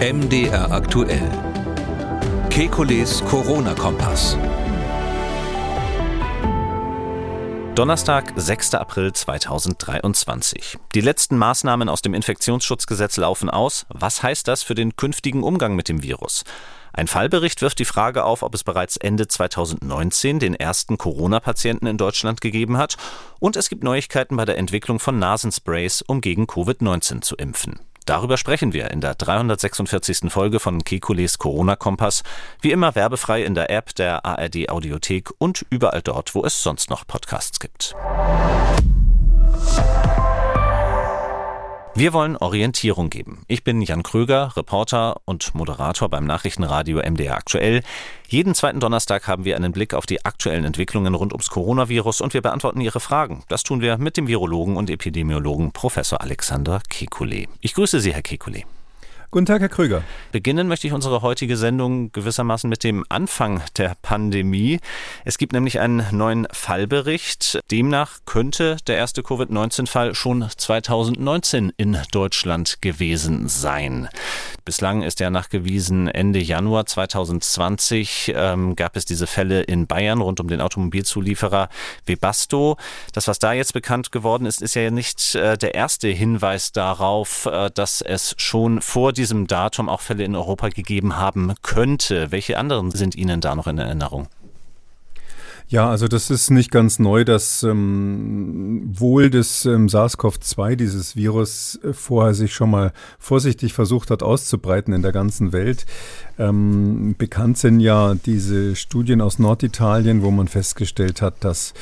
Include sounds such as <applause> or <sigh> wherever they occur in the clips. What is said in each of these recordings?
MDR aktuell. Kekules Corona-Kompass. Donnerstag, 6. April 2023. Die letzten Maßnahmen aus dem Infektionsschutzgesetz laufen aus. Was heißt das für den künftigen Umgang mit dem Virus? Ein Fallbericht wirft die Frage auf, ob es bereits Ende 2019 den ersten Corona-Patienten in Deutschland gegeben hat. Und es gibt Neuigkeiten bei der Entwicklung von Nasensprays, um gegen Covid-19 zu impfen. Darüber sprechen wir in der 346. Folge von Kekules Corona-Kompass. Wie immer werbefrei in der App der ARD Audiothek und überall dort, wo es sonst noch Podcasts gibt. Wir wollen Orientierung geben. Ich bin Jan Kröger, Reporter und Moderator beim Nachrichtenradio MDR Aktuell. Jeden zweiten Donnerstag haben wir einen Blick auf die aktuellen Entwicklungen rund ums Coronavirus und wir beantworten Ihre Fragen. Das tun wir mit dem Virologen und Epidemiologen Professor Alexander Kekulé. Ich grüße Sie, Herr Kekulé. Guten Tag, Herr Krüger. Beginnen möchte ich unsere heutige Sendung gewissermaßen mit dem Anfang der Pandemie. Es gibt nämlich einen neuen Fallbericht. Demnach könnte der erste Covid-19-Fall schon 2019 in Deutschland gewesen sein. Bislang ist ja nachgewiesen, Ende Januar 2020 ähm, gab es diese Fälle in Bayern rund um den Automobilzulieferer Webasto. Das, was da jetzt bekannt geworden ist, ist ja nicht äh, der erste Hinweis darauf, äh, dass es schon vor diesem Datum auch Fälle in Europa gegeben haben könnte. Welche anderen sind Ihnen da noch in Erinnerung? Ja, also das ist nicht ganz neu, dass ähm, wohl das ähm, SARS-CoV-2, dieses Virus, äh, vorher sich schon mal vorsichtig versucht hat auszubreiten in der ganzen Welt. Ähm, bekannt sind ja diese Studien aus Norditalien, wo man festgestellt hat, dass,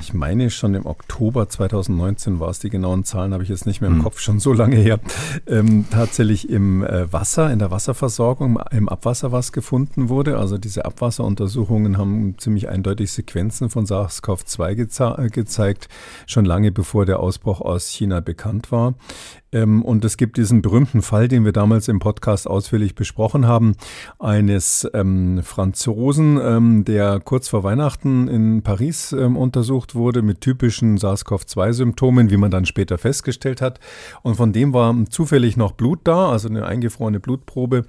ich meine schon im Oktober 2019 war es, die genauen Zahlen habe ich jetzt nicht mehr im mhm. Kopf, schon so lange her, ähm, tatsächlich im äh, Wasser, in der Wasserversorgung, im Abwasser was gefunden wurde. Also diese Abwasseruntersuchungen haben ziemlich eindeutig Sequenzen von SARS-CoV-2 geze gezeigt, schon lange bevor der Ausbruch aus China bekannt war. Ähm, und es gibt diesen berühmten Fall, den wir damals im Podcast ausführlich besprochen haben, eines ähm, Franzosen, ähm, der kurz vor Weihnachten in Paris ähm, untersucht wurde mit typischen SARS-CoV-2-Symptomen, wie man dann später festgestellt hat. Und von dem war zufällig noch Blut da, also eine eingefrorene Blutprobe.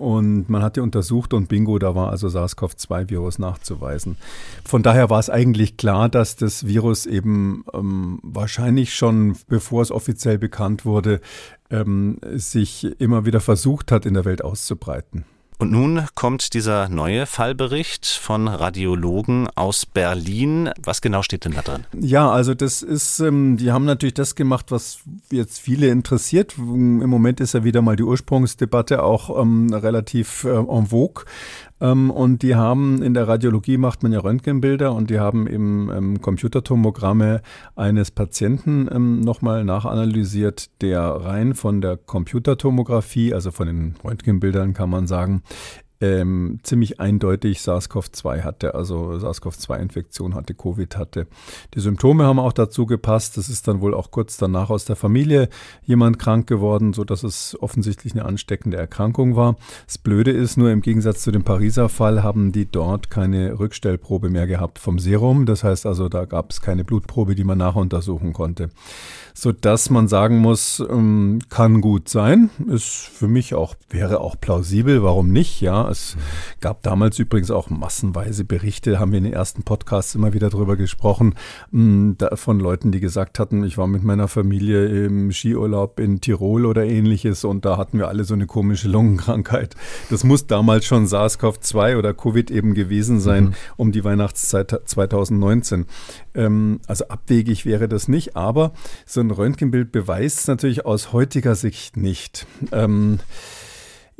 Und man hat die untersucht und bingo, da war also SARS-CoV-2-Virus nachzuweisen. Von daher war es eigentlich klar, dass das Virus eben ähm, wahrscheinlich schon, bevor es offiziell bekannt wurde, ähm, sich immer wieder versucht hat, in der Welt auszubreiten. Und nun kommt dieser neue Fallbericht von Radiologen aus Berlin. Was genau steht denn da drin? Ja, also das ist, ähm, die haben natürlich das gemacht, was jetzt viele interessiert. Im Moment ist ja wieder mal die Ursprungsdebatte auch ähm, relativ äh, en vogue. Ähm, und die haben in der Radiologie macht man ja Röntgenbilder und die haben eben ähm, Computertomogramme eines Patienten ähm, nochmal nachanalysiert, der rein von der Computertomographie, also von den Röntgenbildern kann man sagen, ähm, ziemlich eindeutig SARS-CoV-2 hatte, also SARS-CoV-2-Infektion hatte, Covid hatte. Die Symptome haben auch dazu gepasst. Das ist dann wohl auch kurz danach aus der Familie jemand krank geworden, so dass es offensichtlich eine ansteckende Erkrankung war. Das Blöde ist nur, im Gegensatz zu dem Pariser Fall haben die dort keine Rückstellprobe mehr gehabt vom Serum. Das heißt also, da gab es keine Blutprobe, die man nachuntersuchen konnte so dass man sagen muss, ähm, kann gut sein, ist für mich auch, wäre auch plausibel, warum nicht, ja. Es gab damals übrigens auch massenweise Berichte, haben wir in den ersten Podcasts immer wieder drüber gesprochen, da, von Leuten, die gesagt hatten, ich war mit meiner Familie im Skiurlaub in Tirol oder ähnliches und da hatten wir alle so eine komische Lungenkrankheit. Das muss damals schon SARS-CoV-2 oder Covid eben gewesen sein, mhm. um die Weihnachtszeit 2019. Ähm, also abwegig wäre das nicht, aber so ein Röntgenbild beweist es natürlich aus heutiger Sicht nicht. Ähm,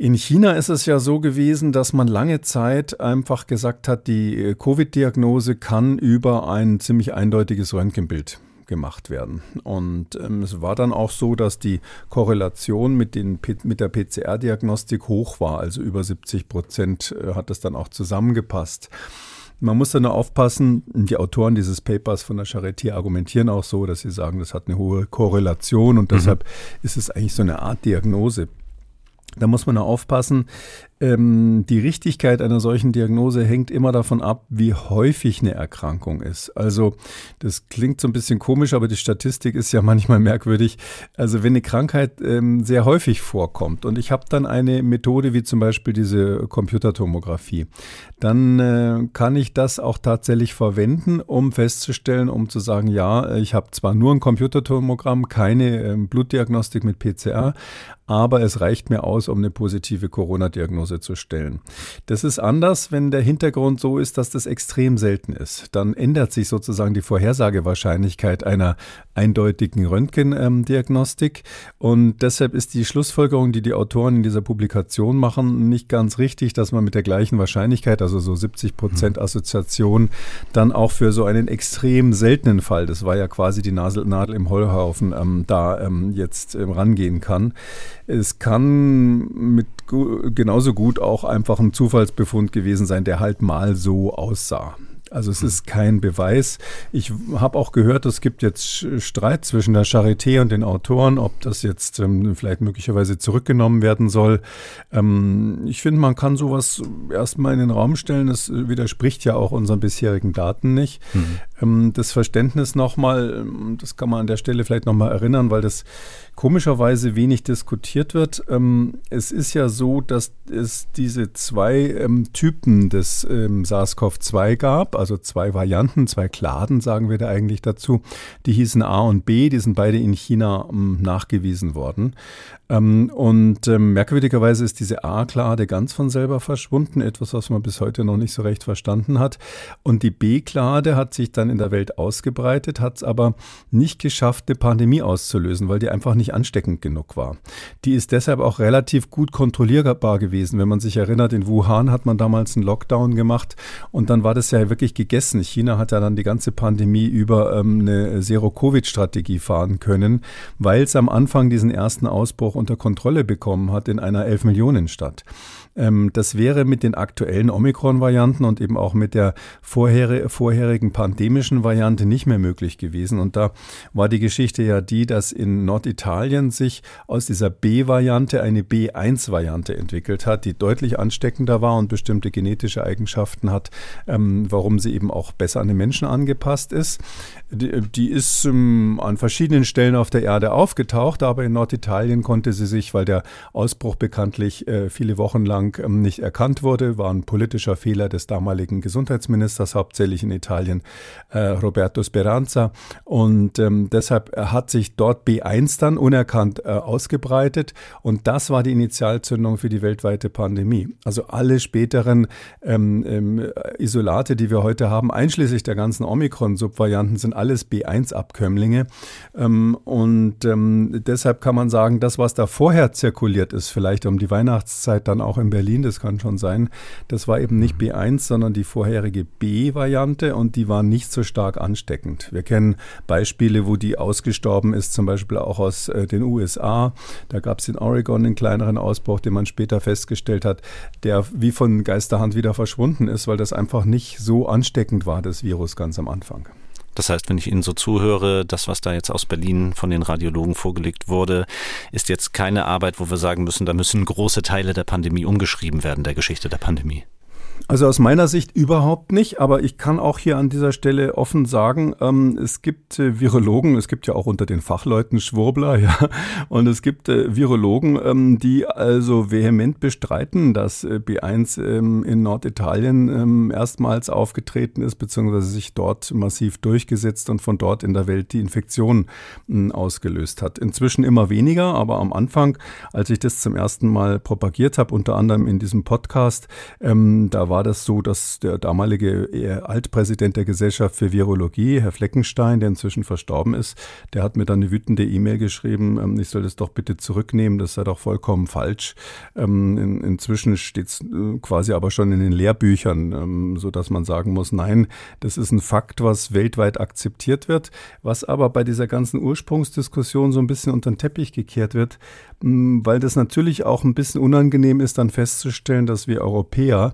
in China ist es ja so gewesen, dass man lange Zeit einfach gesagt hat, die äh, Covid-Diagnose kann über ein ziemlich eindeutiges Röntgenbild gemacht werden. Und ähm, es war dann auch so, dass die Korrelation mit, den, mit der PCR-Diagnostik hoch war, also über 70 Prozent äh, hat das dann auch zusammengepasst. Man muss da nur aufpassen, die Autoren dieses Papers von der Charité argumentieren auch so, dass sie sagen, das hat eine hohe Korrelation und mhm. deshalb ist es eigentlich so eine Art Diagnose. Da muss man nur aufpassen. Ähm, die Richtigkeit einer solchen Diagnose hängt immer davon ab, wie häufig eine Erkrankung ist. Also das klingt so ein bisschen komisch, aber die Statistik ist ja <laughs> manchmal merkwürdig. Also wenn eine Krankheit ähm, sehr häufig vorkommt und ich habe dann eine Methode wie zum Beispiel diese Computertomographie, dann äh, kann ich das auch tatsächlich verwenden, um festzustellen, um zu sagen, ja, ich habe zwar nur ein Computertomogramm, keine äh, Blutdiagnostik mit PCR, aber es reicht mir aus, um eine positive Corona-Diagnose zu stellen. Das ist anders, wenn der Hintergrund so ist, dass das extrem selten ist. Dann ändert sich sozusagen die Vorhersagewahrscheinlichkeit einer eindeutigen Röntgendiagnostik. Und deshalb ist die Schlussfolgerung, die die Autoren in dieser Publikation machen, nicht ganz richtig, dass man mit der gleichen Wahrscheinlichkeit, also so 70 Prozent mhm. Assoziation, dann auch für so einen extrem seltenen Fall, das war ja quasi die Nadel im Heuhaufen, ähm, da ähm, jetzt ähm, rangehen kann. Es kann mit genauso gut auch einfach ein Zufallsbefund gewesen sein, der halt mal so aussah. Also es ist kein Beweis. Ich habe auch gehört, es gibt jetzt Streit zwischen der Charité und den Autoren, ob das jetzt ähm, vielleicht möglicherweise zurückgenommen werden soll. Ähm, ich finde, man kann sowas erstmal in den Raum stellen. Das widerspricht ja auch unseren bisherigen Daten nicht. Mhm. Ähm, das Verständnis nochmal, ähm, das kann man an der Stelle vielleicht nochmal erinnern, weil das komischerweise wenig diskutiert wird. Ähm, es ist ja so, dass es diese zwei Typen des ähm, SARS-CoV-2 gab, also zwei Varianten, zwei Kladen, sagen wir da eigentlich dazu. Die hießen A und B, die sind beide in China nachgewiesen worden. Ähm, und ähm, merkwürdigerweise ist diese A-Klade ganz von selber verschwunden, etwas, was man bis heute noch nicht so recht verstanden hat. Und die B-Klade hat sich dann in der Welt ausgebreitet, hat es aber nicht geschafft, eine Pandemie auszulösen, weil die einfach nicht ansteckend genug war. Die ist deshalb auch relativ gut kontrollierbar gewesen. Wenn man sich erinnert, in Wuhan hat man damals einen Lockdown gemacht und dann war das ja wirklich gegessen. China hat ja dann die ganze Pandemie über ähm, eine Zero-Covid-Strategie fahren können, weil es am Anfang diesen ersten Ausbruch unter Kontrolle bekommen hat in einer 11 Millionen Stadt. Ähm, das wäre mit den aktuellen Omikron-Varianten und eben auch mit der vorher, vorherigen pandemischen Variante nicht mehr möglich gewesen. Und da war die Geschichte ja die, dass in Norditalien sich aus dieser B-Variante eine B1-Variante entwickelt hat, die deutlich ansteckender war und bestimmte genetische Eigenschaften hat, ähm, warum sie eben auch besser an den Menschen angepasst ist. Die, die ist ähm, an verschiedenen Stellen auf der Erde aufgetaucht, aber in Norditalien konnte sie sich, weil der Ausbruch bekanntlich äh, viele Wochen lang ähm, nicht erkannt wurde, war ein politischer Fehler des damaligen Gesundheitsministers, hauptsächlich in Italien, äh, Roberto Speranza. Und ähm, deshalb hat sich dort B1 dann unerkannt äh, ausgebreitet. Und das war die Initialzündung für die weltweite Pandemie. Also alle späteren ähm, Isolate, die wir heute haben, einschließlich der ganzen Omikron-Subvarianten, sind alles B1-Abkömmlinge. Ähm, und deshalb kann man sagen, das, was da vorher zirkuliert ist, vielleicht um die Weihnachtszeit dann auch im Berlin, das kann schon sein. Das war eben nicht B1, sondern die vorherige B-Variante und die war nicht so stark ansteckend. Wir kennen Beispiele, wo die ausgestorben ist, zum Beispiel auch aus äh, den USA. Da gab es in Oregon einen kleineren Ausbruch, den man später festgestellt hat, der wie von Geisterhand wieder verschwunden ist, weil das einfach nicht so ansteckend war, das Virus ganz am Anfang. Das heißt, wenn ich Ihnen so zuhöre, das, was da jetzt aus Berlin von den Radiologen vorgelegt wurde, ist jetzt keine Arbeit, wo wir sagen müssen, da müssen große Teile der Pandemie umgeschrieben werden, der Geschichte der Pandemie. Also aus meiner Sicht überhaupt nicht, aber ich kann auch hier an dieser Stelle offen sagen, ähm, es gibt äh, Virologen, es gibt ja auch unter den Fachleuten Schwurbler, <laughs> ja, und es gibt äh, Virologen, ähm, die also vehement bestreiten, dass äh, B1 ähm, in Norditalien ähm, erstmals aufgetreten ist, beziehungsweise sich dort massiv durchgesetzt und von dort in der Welt die Infektion hm, ausgelöst hat. Inzwischen immer weniger, aber am Anfang, als ich das zum ersten Mal propagiert habe, unter anderem in diesem Podcast, ähm, da war das so, dass der damalige Altpräsident der Gesellschaft für Virologie, Herr Fleckenstein, der inzwischen verstorben ist, der hat mir dann eine wütende E-Mail geschrieben, ähm, ich soll das doch bitte zurücknehmen, das sei doch vollkommen falsch. Ähm, in, inzwischen steht es äh, quasi aber schon in den Lehrbüchern, ähm, so dass man sagen muss, nein, das ist ein Fakt, was weltweit akzeptiert wird, was aber bei dieser ganzen Ursprungsdiskussion so ein bisschen unter den Teppich gekehrt wird, weil das natürlich auch ein bisschen unangenehm ist, dann festzustellen, dass wir Europäer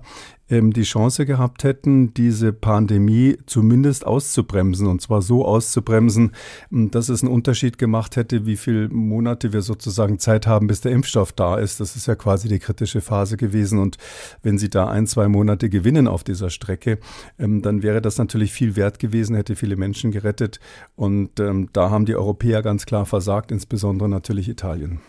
ähm, die Chance gehabt hätten, diese Pandemie zumindest auszubremsen. Und zwar so auszubremsen, dass es einen Unterschied gemacht hätte, wie viele Monate wir sozusagen Zeit haben, bis der Impfstoff da ist. Das ist ja quasi die kritische Phase gewesen. Und wenn Sie da ein, zwei Monate gewinnen auf dieser Strecke, ähm, dann wäre das natürlich viel wert gewesen, hätte viele Menschen gerettet. Und ähm, da haben die Europäer ganz klar versagt, insbesondere natürlich Italien.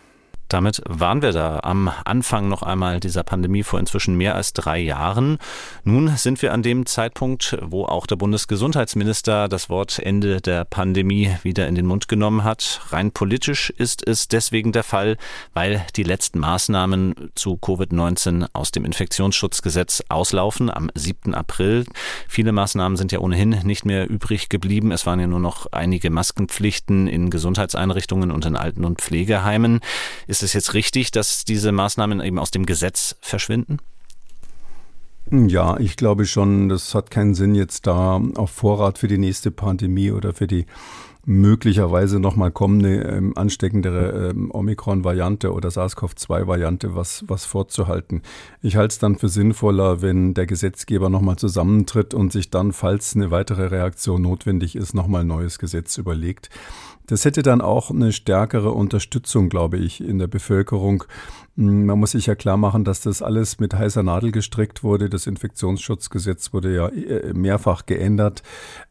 Damit waren wir da am Anfang noch einmal dieser Pandemie vor inzwischen mehr als drei Jahren. Nun sind wir an dem Zeitpunkt, wo auch der Bundesgesundheitsminister das Wort Ende der Pandemie wieder in den Mund genommen hat. Rein politisch ist es deswegen der Fall, weil die letzten Maßnahmen zu Covid-19 aus dem Infektionsschutzgesetz auslaufen am 7. April. Viele Maßnahmen sind ja ohnehin nicht mehr übrig geblieben. Es waren ja nur noch einige Maskenpflichten in Gesundheitseinrichtungen und in Alten- und Pflegeheimen. Ist ist es jetzt richtig, dass diese Maßnahmen eben aus dem Gesetz verschwinden? Ja, ich glaube schon, das hat keinen Sinn, jetzt da auf Vorrat für die nächste Pandemie oder für die möglicherweise nochmal kommende ähm, ansteckendere ähm, Omikron-Variante oder SARS-CoV-2-Variante was, was vorzuhalten. Ich halte es dann für sinnvoller, wenn der Gesetzgeber nochmal zusammentritt und sich dann, falls eine weitere Reaktion notwendig ist, nochmal ein neues Gesetz überlegt. Das hätte dann auch eine stärkere Unterstützung, glaube ich, in der Bevölkerung. Hm, man muss sich ja klar machen, dass das alles mit heißer Nadel gestrickt wurde. Das Infektionsschutzgesetz wurde ja äh, mehrfach geändert.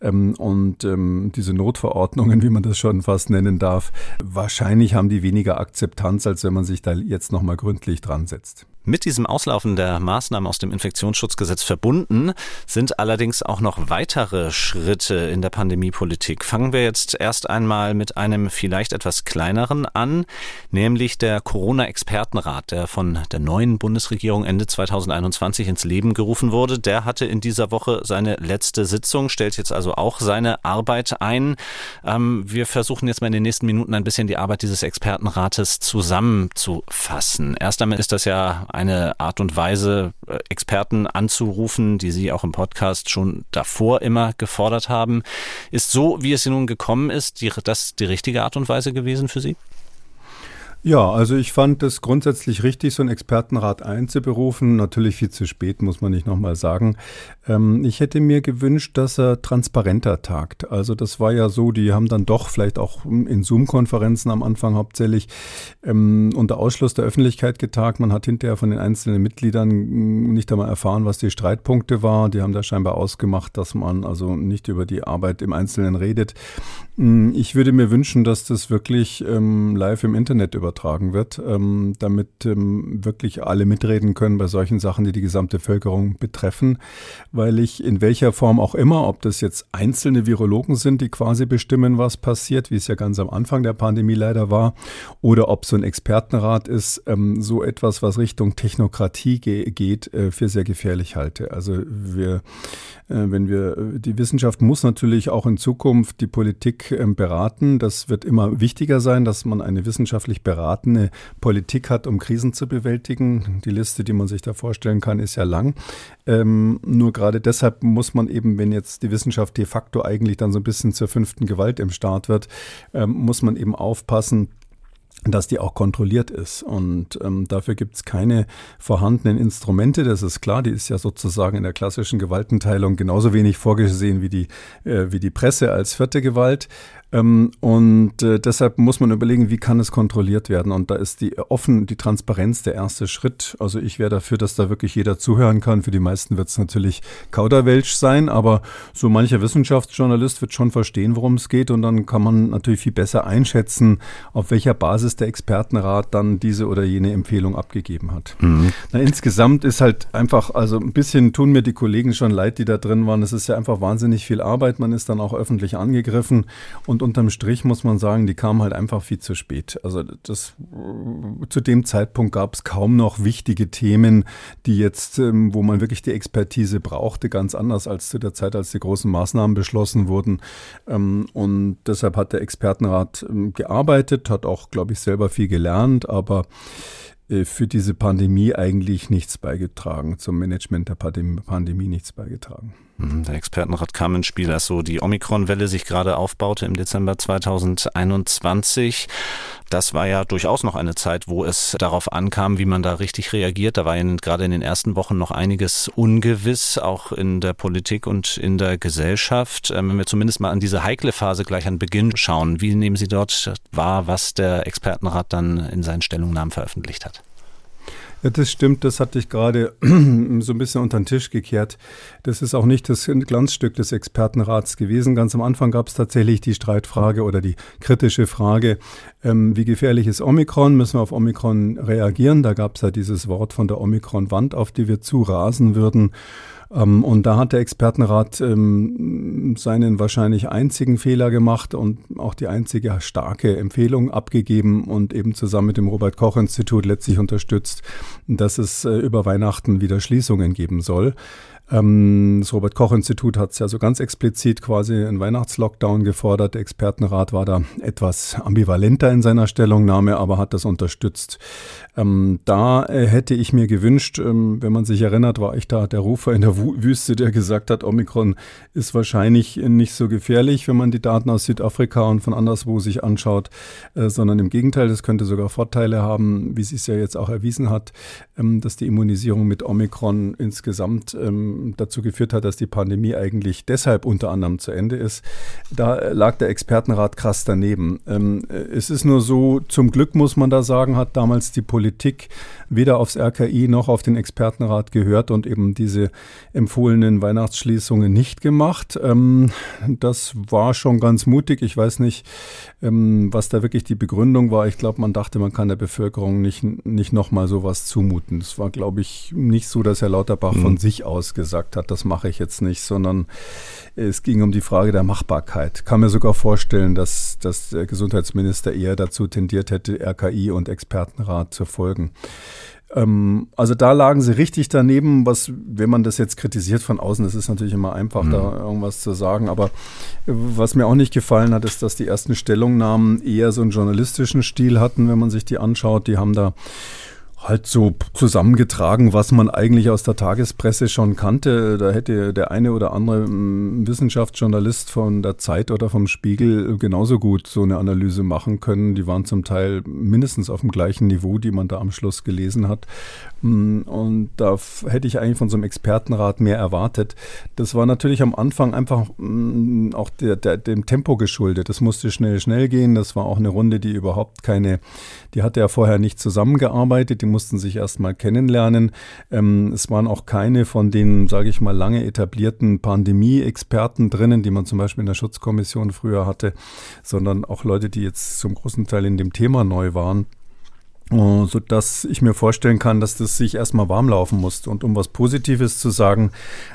Ähm, und ähm, diese Notverordnungen, <laughs> wie man das schon fast nennen darf, wahrscheinlich haben die weniger Akzeptanz, als wenn man sich da jetzt nochmal gründlich dran setzt. Mit diesem Auslaufen der Maßnahmen aus dem Infektionsschutzgesetz verbunden sind allerdings auch noch weitere Schritte in der Pandemiepolitik. Fangen wir jetzt erst einmal mit einem vielleicht etwas kleineren an, nämlich der Corona-Expertenrat, der von der neuen Bundesregierung Ende 2021 ins Leben gerufen wurde. Der hatte in dieser Woche seine letzte Sitzung, stellt jetzt also auch seine Arbeit ein. Ähm, wir versuchen jetzt mal in den nächsten Minuten ein bisschen die Arbeit dieses Expertenrates zusammenzufassen. Erst einmal ist das ja eine Art und Weise, äh, Experten anzurufen, die Sie auch im Podcast schon davor immer gefordert haben. Ist so, wie es nun gekommen ist, die, das die richtige Art und Weise gewesen für Sie? Ja, also ich fand es grundsätzlich richtig, so einen Expertenrat einzuberufen. Natürlich viel zu spät, muss man nicht nochmal sagen. Ähm, ich hätte mir gewünscht, dass er transparenter tagt. Also das war ja so, die haben dann doch vielleicht auch in Zoom-Konferenzen am Anfang hauptsächlich ähm, unter Ausschluss der Öffentlichkeit getagt. Man hat hinterher von den einzelnen Mitgliedern nicht einmal erfahren, was die Streitpunkte war. Die haben da scheinbar ausgemacht, dass man also nicht über die Arbeit im Einzelnen redet. Mm, ich würde mir wünschen, dass das wirklich ähm, live im Internet übertragen wird, ähm, damit ähm, wirklich alle mitreden können bei solchen Sachen, die die gesamte Bevölkerung betreffen, weil ich in welcher Form auch immer, ob das jetzt einzelne Virologen sind, die quasi bestimmen, was passiert, wie es ja ganz am Anfang der Pandemie leider war, oder ob so ein Expertenrat ist, ähm, so etwas, was Richtung Technokratie ge geht, äh, für sehr gefährlich halte. Also wir, äh, wenn wir, die Wissenschaft muss natürlich auch in Zukunft die Politik ähm, beraten. Das wird immer wichtiger sein, dass man eine wissenschaftlich beratende Politik hat, um Krisen zu bewältigen. Die Liste, die man sich da vorstellen kann, ist ja lang. Ähm, nur gerade deshalb muss man eben, wenn jetzt die Wissenschaft de facto eigentlich dann so ein bisschen zur fünften Gewalt im Staat wird, ähm, muss man eben aufpassen, dass die auch kontrolliert ist. Und ähm, dafür gibt es keine vorhandenen Instrumente, das ist klar, die ist ja sozusagen in der klassischen Gewaltenteilung genauso wenig vorgesehen wie die, äh, wie die Presse als vierte Gewalt. Ähm, und äh, deshalb muss man überlegen, wie kann es kontrolliert werden. Und da ist die offen, die Transparenz der erste Schritt. Also ich wäre dafür, dass da wirklich jeder zuhören kann. Für die meisten wird es natürlich Kauderwelsch sein, aber so mancher Wissenschaftsjournalist wird schon verstehen, worum es geht. Und dann kann man natürlich viel besser einschätzen, auf welcher Basis der Expertenrat dann diese oder jene Empfehlung abgegeben hat. Mhm. Na, insgesamt ist halt einfach, also ein bisschen tun mir die Kollegen schon leid, die da drin waren. Es ist ja einfach wahnsinnig viel Arbeit. Man ist dann auch öffentlich angegriffen und und unterm Strich muss man sagen, die kamen halt einfach viel zu spät. Also das, zu dem Zeitpunkt gab es kaum noch wichtige Themen, die jetzt, ähm, wo man wirklich die Expertise brauchte, ganz anders als zu der Zeit, als die großen Maßnahmen beschlossen wurden. Ähm, und deshalb hat der Expertenrat ähm, gearbeitet, hat auch, glaube ich, selber viel gelernt, aber äh, für diese Pandemie eigentlich nichts beigetragen, zum Management der Pandemie nichts beigetragen. Mhm, der Expertenrat kam ins Spiel, als so die Omikron-Welle sich gerade aufbaute im Dezember 2021. Das war ja durchaus noch eine Zeit, wo es darauf ankam, wie man da richtig reagiert. Da war in, gerade in den ersten Wochen noch einiges ungewiss, auch in der Politik und in der Gesellschaft. Ähm, wenn wir zumindest mal an diese heikle Phase gleich an Beginn schauen, wie nehmen Sie dort wahr, was der Expertenrat dann in seinen Stellungnahmen veröffentlicht hat? Ja, das stimmt. Das hatte ich gerade <clears throat> so ein bisschen unter den Tisch gekehrt. Das ist auch nicht das Glanzstück des Expertenrats gewesen. Ganz am Anfang gab es tatsächlich die Streitfrage oder die kritische Frage, ähm, wie gefährlich ist Omikron? Müssen wir auf Omikron reagieren? Da gab es ja dieses Wort von der Omikron-Wand, auf die wir zurasen würden. Ähm, und da hat der Expertenrat ähm, seinen wahrscheinlich einzigen Fehler gemacht und auch die einzige starke Empfehlung abgegeben und eben zusammen mit dem Robert Koch Institut letztlich unterstützt, dass es äh, über Weihnachten wieder Schließungen geben soll. Ähm, das Robert-Koch-Institut hat es ja so ganz explizit quasi einen Weihnachtslockdown gefordert. Der Expertenrat war da etwas ambivalenter in seiner Stellungnahme, aber hat das unterstützt. Ähm, da äh, hätte ich mir gewünscht, ähm, wenn man sich erinnert, war ich da der Rufer in der Wüste, der gesagt hat, Omikron ist wahrscheinlich nicht so gefährlich, wenn man die Daten aus Südafrika und von anderswo sich anschaut, äh, sondern im Gegenteil, das könnte sogar Vorteile haben, wie sich es ja jetzt auch erwiesen hat, ähm, dass die Immunisierung mit Omikron insgesamt ähm, dazu geführt hat, dass die Pandemie eigentlich deshalb unter anderem zu Ende ist. Da lag der Expertenrat krass daneben. Ähm, es ist nur so, zum Glück muss man da sagen, hat damals die Politik weder aufs RKI noch auf den Expertenrat gehört und eben diese empfohlenen Weihnachtsschließungen nicht gemacht. Ähm, das war schon ganz mutig. Ich weiß nicht, ähm, was da wirklich die Begründung war. Ich glaube, man dachte, man kann der Bevölkerung nicht, nicht nochmal sowas zumuten. Es war, glaube ich, nicht so, dass Herr Lauterbach mhm. von sich aus gesagt hat, das mache ich jetzt nicht, sondern es ging um die Frage der Machbarkeit. Kann mir sogar vorstellen, dass, dass der Gesundheitsminister eher dazu tendiert hätte, RKI und Expertenrat zu folgen. Ähm, also da lagen sie richtig daneben, was, wenn man das jetzt kritisiert von außen, das ist natürlich immer einfach, mhm. da irgendwas zu sagen. Aber was mir auch nicht gefallen hat, ist, dass die ersten Stellungnahmen eher so einen journalistischen Stil hatten, wenn man sich die anschaut. Die haben da halt so zusammengetragen, was man eigentlich aus der Tagespresse schon kannte. Da hätte der eine oder andere hm, Wissenschaftsjournalist von der Zeit oder vom Spiegel genauso gut so eine Analyse machen können. Die waren zum Teil mindestens auf dem gleichen Niveau, die man da am Schluss gelesen hat. Hm, und da hätte ich eigentlich von so einem Expertenrat mehr erwartet. Das war natürlich am Anfang einfach hm, auch der, der, dem Tempo geschuldet. Das musste schnell, schnell gehen. Das war auch eine Runde, die überhaupt keine, die hatte ja vorher nicht zusammengearbeitet. Die mussten sich erst mal kennenlernen. Ähm, es waren auch keine von den, sage ich mal, lange etablierten Pandemie-Experten drinnen, die man zum Beispiel in der Schutzkommission früher hatte, sondern auch Leute, die jetzt zum großen Teil in dem Thema neu waren. Äh, so dass ich mir vorstellen kann, dass das sich erstmal warm laufen muss. Und um was Positives zu sagen,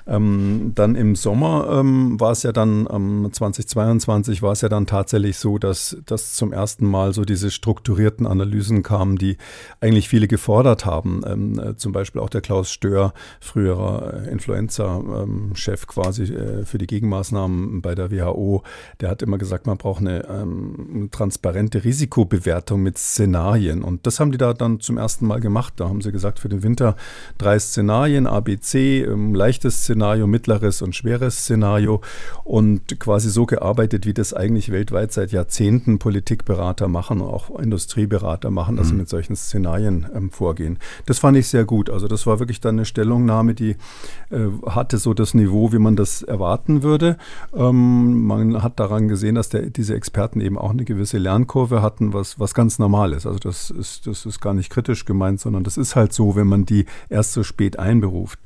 ähm, dann im Sommer ähm, war es ja dann, ähm, 2022 war es ja dann tatsächlich so, dass, dass zum ersten Mal so diese strukturierten Analysen kamen, die eigentlich viele gefordert haben. Ähm, äh, zum Beispiel auch der Klaus Stör, früherer Influenza-Chef quasi äh, für die Gegenmaßnahmen bei der WHO, der hat immer gesagt, man braucht eine, eine ähm, transparente Risikobewertung mit Szenarien. Und das haben die da dann zum ersten Mal gemacht. Da haben sie gesagt, für den Winter drei Szenarien, ABC, ähm, leichtes Szenario, mittleres und schweres Szenario und quasi so gearbeitet, wie das eigentlich weltweit seit Jahrzehnten Politikberater machen, auch Industrieberater machen, dass mhm. sie mit solchen Szenarien ähm, vorgehen. Das fand ich sehr gut. Also das war wirklich dann eine Stellungnahme, die äh, hatte so das Niveau, wie man das erwarten würde. Ähm, man hat daran gesehen, dass der, diese Experten eben auch eine gewisse Lernkurve hatten, was, was ganz normal ist. Also das ist, das das ist gar nicht kritisch gemeint, sondern das ist halt so, wenn man die erst so spät einberuft.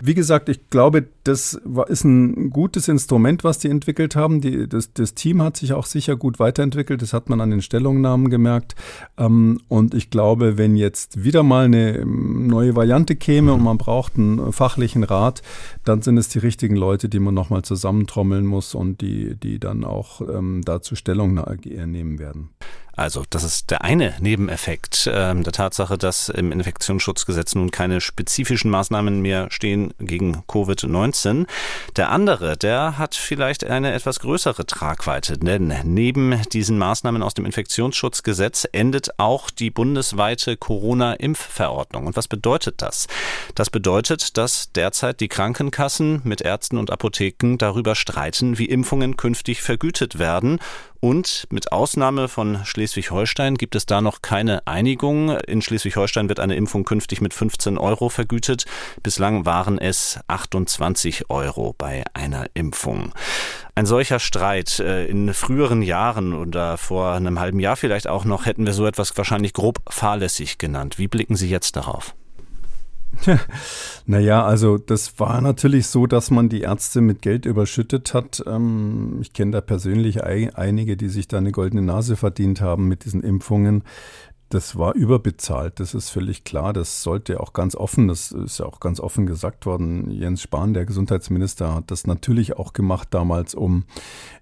Wie gesagt, ich glaube, das ist ein gutes Instrument, was die entwickelt haben. Die, das, das, Team hat sich auch sicher gut weiterentwickelt. Das hat man an den Stellungnahmen gemerkt. Ähm, und ich glaube, wenn jetzt wieder mal eine neue Variante käme und man braucht einen fachlichen Rat, dann sind es die richtigen Leute, die man nochmal zusammentrommeln muss und die, die dann auch ähm, dazu Stellung nehmen werden. Also das ist der eine Nebeneffekt äh, der Tatsache, dass im Infektionsschutzgesetz nun keine spezifischen Maßnahmen mehr stehen gegen Covid-19. Der andere, der hat vielleicht eine etwas größere Tragweite, denn neben diesen Maßnahmen aus dem Infektionsschutzgesetz endet auch die bundesweite Corona-Impfverordnung. Und was bedeutet das? Das bedeutet, dass derzeit die Krankenkassen mit Ärzten und Apotheken darüber streiten, wie Impfungen künftig vergütet werden und mit Ausnahme von Schleswig-Holstein gibt es da noch keine Einigung. In Schleswig-Holstein wird eine Impfung künftig mit 15 Euro vergütet. Bislang waren es 28 Euro bei einer Impfung. Ein solcher Streit äh, in früheren Jahren oder vor einem halben Jahr vielleicht auch noch, hätten wir so etwas wahrscheinlich grob fahrlässig genannt. Wie blicken Sie jetzt darauf? <laughs> Naja, also das war natürlich so, dass man die Ärzte mit Geld überschüttet hat. Ähm, ich kenne da persönlich einige, die sich da eine goldene Nase verdient haben mit diesen Impfungen. Das war überbezahlt, das ist völlig klar. Das sollte auch ganz offen, das ist ja auch ganz offen gesagt worden. Jens Spahn, der Gesundheitsminister, hat das natürlich auch gemacht damals, um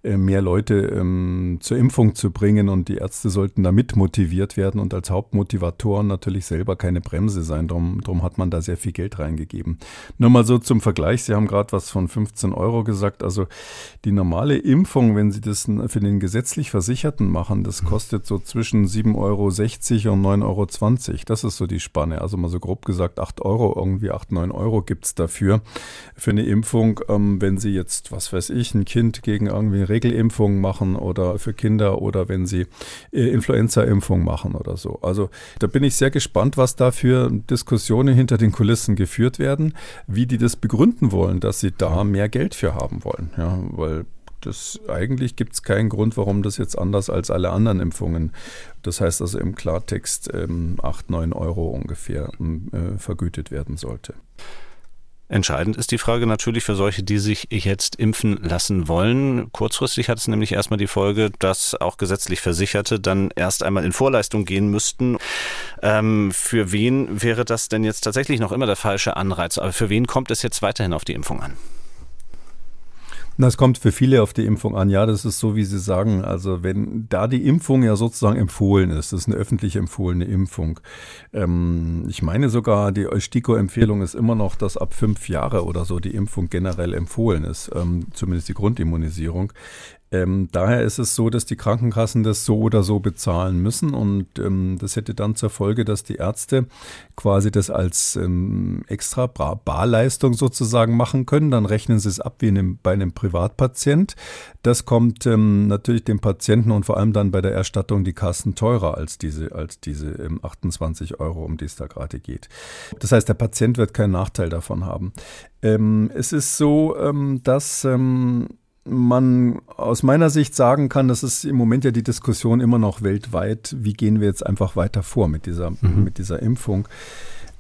äh, mehr Leute ähm, zur Impfung zu bringen und die Ärzte sollten damit motiviert werden und als Hauptmotivatoren natürlich selber keine Bremse sein. Darum, darum hat man da sehr viel Geld reingegeben. Nur mal so zum Vergleich, Sie haben gerade was von 15 Euro gesagt. Also die normale Impfung, wenn Sie das für den gesetzlich Versicherten machen, das kostet so zwischen 7,60 Euro und 9,20 Euro. Das ist so die Spanne. Also mal so grob gesagt 8 Euro, irgendwie 8, 9 Euro gibt es dafür für eine Impfung. Ähm, wenn Sie jetzt, was weiß ich, ein Kind gegen irgendwie Regelimpfung machen oder für Kinder oder wenn Sie äh, Influenza-Impfung machen oder so. Also da bin ich sehr gespannt, was da für Diskussionen hinter den Kulissen geführt werden, wie die das begründen wollen, dass sie da mehr Geld für haben wollen. Ja, weil das, eigentlich gibt es keinen Grund, warum das jetzt anders als alle anderen Impfungen, das heißt also im Klartext ähm, 8, 9 Euro ungefähr ähm, äh, vergütet werden sollte. Entscheidend ist die Frage natürlich für solche, die sich jetzt impfen lassen wollen. Kurzfristig hat es nämlich erstmal die Folge, dass auch gesetzlich Versicherte dann erst einmal in Vorleistung gehen müssten. Ähm, für wen wäre das denn jetzt tatsächlich noch immer der falsche Anreiz? Aber für wen kommt es jetzt weiterhin auf die Impfung an? Das kommt für viele auf die Impfung an. Ja, das ist so, wie Sie sagen. Also wenn da die Impfung ja sozusagen empfohlen ist, das ist eine öffentlich empfohlene Impfung. Ähm, ich meine sogar, die STIKO-Empfehlung ist immer noch, dass ab fünf Jahre oder so die Impfung generell empfohlen ist, ähm, zumindest die Grundimmunisierung. Ähm, daher ist es so, dass die Krankenkassen das so oder so bezahlen müssen und ähm, das hätte dann zur Folge, dass die Ärzte quasi das als ähm, extra Barleistung sozusagen machen können. Dann rechnen sie es ab wie einem, bei einem Privatpatient. Das kommt ähm, natürlich dem Patienten und vor allem dann bei der Erstattung die Kassen teurer als diese, als diese 28 ähm, Euro, um die es da gerade geht. Das heißt, der Patient wird keinen Nachteil davon haben. Ähm, es ist so, dass man aus meiner Sicht sagen kann, das ist im Moment ja die Diskussion immer noch weltweit, wie gehen wir jetzt einfach weiter vor mit dieser, mhm. mit dieser Impfung.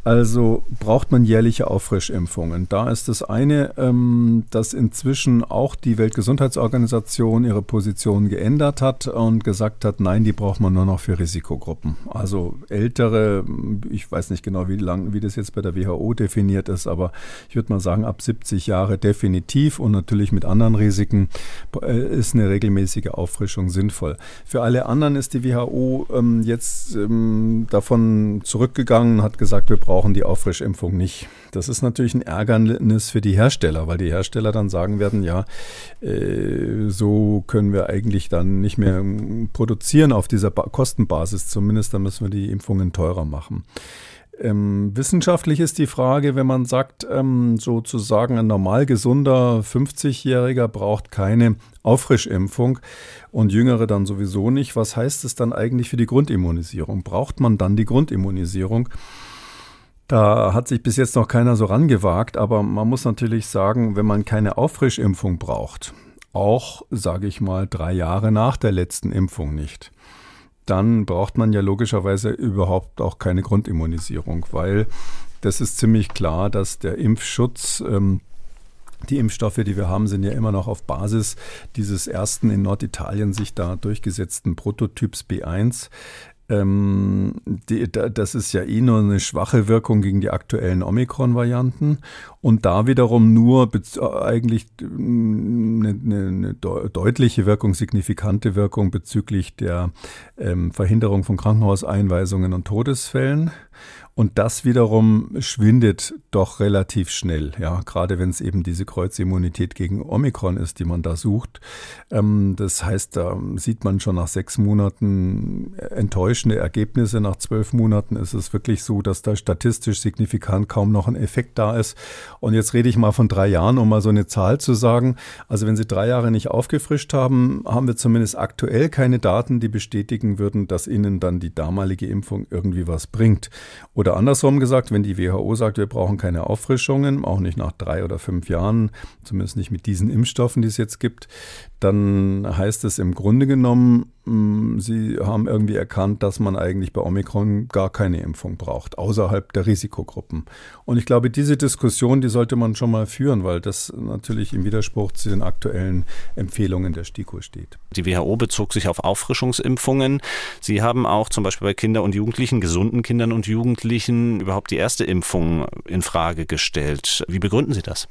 Also braucht man jährliche Auffrischimpfungen. Da ist das eine, ähm, dass inzwischen auch die Weltgesundheitsorganisation ihre Position geändert hat und gesagt hat, nein, die braucht man nur noch für Risikogruppen. Also ältere, ich weiß nicht genau, wie lang, wie das jetzt bei der WHO definiert ist, aber ich würde mal sagen, ab 70 Jahre definitiv und natürlich mit anderen Risiken äh, ist eine regelmäßige Auffrischung sinnvoll. Für alle anderen ist die WHO ähm, jetzt ähm, davon zurückgegangen, hat gesagt, wir brauchen brauchen die Auffrischimpfung nicht. Das ist natürlich ein Ärgernis für die Hersteller, weil die Hersteller dann sagen werden, ja, äh, so können wir eigentlich dann nicht mehr produzieren auf dieser ba Kostenbasis. Zumindest dann müssen wir die Impfungen teurer machen. Ähm, wissenschaftlich ist die Frage, wenn man sagt, ähm, sozusagen ein normal gesunder 50-Jähriger braucht keine Auffrischimpfung und Jüngere dann sowieso nicht. Was heißt es dann eigentlich für die Grundimmunisierung? Braucht man dann die Grundimmunisierung? Da hat sich bis jetzt noch keiner so rangewagt, aber man muss natürlich sagen, wenn man keine Auffrischimpfung braucht, auch, sage ich mal, drei Jahre nach der letzten Impfung nicht, dann braucht man ja logischerweise überhaupt auch keine Grundimmunisierung, weil das ist ziemlich klar, dass der Impfschutz ähm, die Impfstoffe, die wir haben, sind ja immer noch auf Basis dieses ersten in Norditalien sich da durchgesetzten Prototyps B1. Ähm, die, das ist ja eh nur eine schwache Wirkung gegen die aktuellen Omikron-Varianten und da wiederum nur eigentlich eine, eine, eine, deutliche Wirkung, signifikante Wirkung bezüglich der ähm, Verhinderung von Krankenhauseinweisungen und Todesfällen. Und das wiederum schwindet doch relativ schnell, ja, gerade wenn es eben diese Kreuzimmunität gegen Omikron ist, die man da sucht. Ähm, das heißt, da sieht man schon nach sechs Monaten enttäuschende Ergebnisse. Nach zwölf Monaten ist es wirklich so, dass da statistisch signifikant kaum noch ein Effekt da ist. Und jetzt rede ich mal von drei Jahren, um mal so eine Zahl zu sagen. Also wenn Sie drei Jahre nicht aufgefrischt haben, haben wir zumindest aktuell keine Daten, die bestätigen würden, dass Ihnen dann die damalige Impfung irgendwie was bringt. Oder oder andersrum gesagt, wenn die WHO sagt, wir brauchen keine Auffrischungen, auch nicht nach drei oder fünf Jahren, zumindest nicht mit diesen Impfstoffen, die es jetzt gibt, dann heißt es im Grunde genommen, mm, sie haben irgendwie erkannt, dass man eigentlich bei Omikron gar keine Impfung braucht, außerhalb der Risikogruppen. Und ich glaube, diese Diskussion, die sollte man schon mal führen, weil das natürlich im Widerspruch zu den aktuellen Empfehlungen der STIKO steht. Die WHO bezog sich auf Auffrischungsimpfungen. Sie haben auch zum Beispiel bei Kindern und Jugendlichen, gesunden Kindern und Jugendlichen überhaupt die erste Impfung in Frage gestellt. Wie begründen Sie das?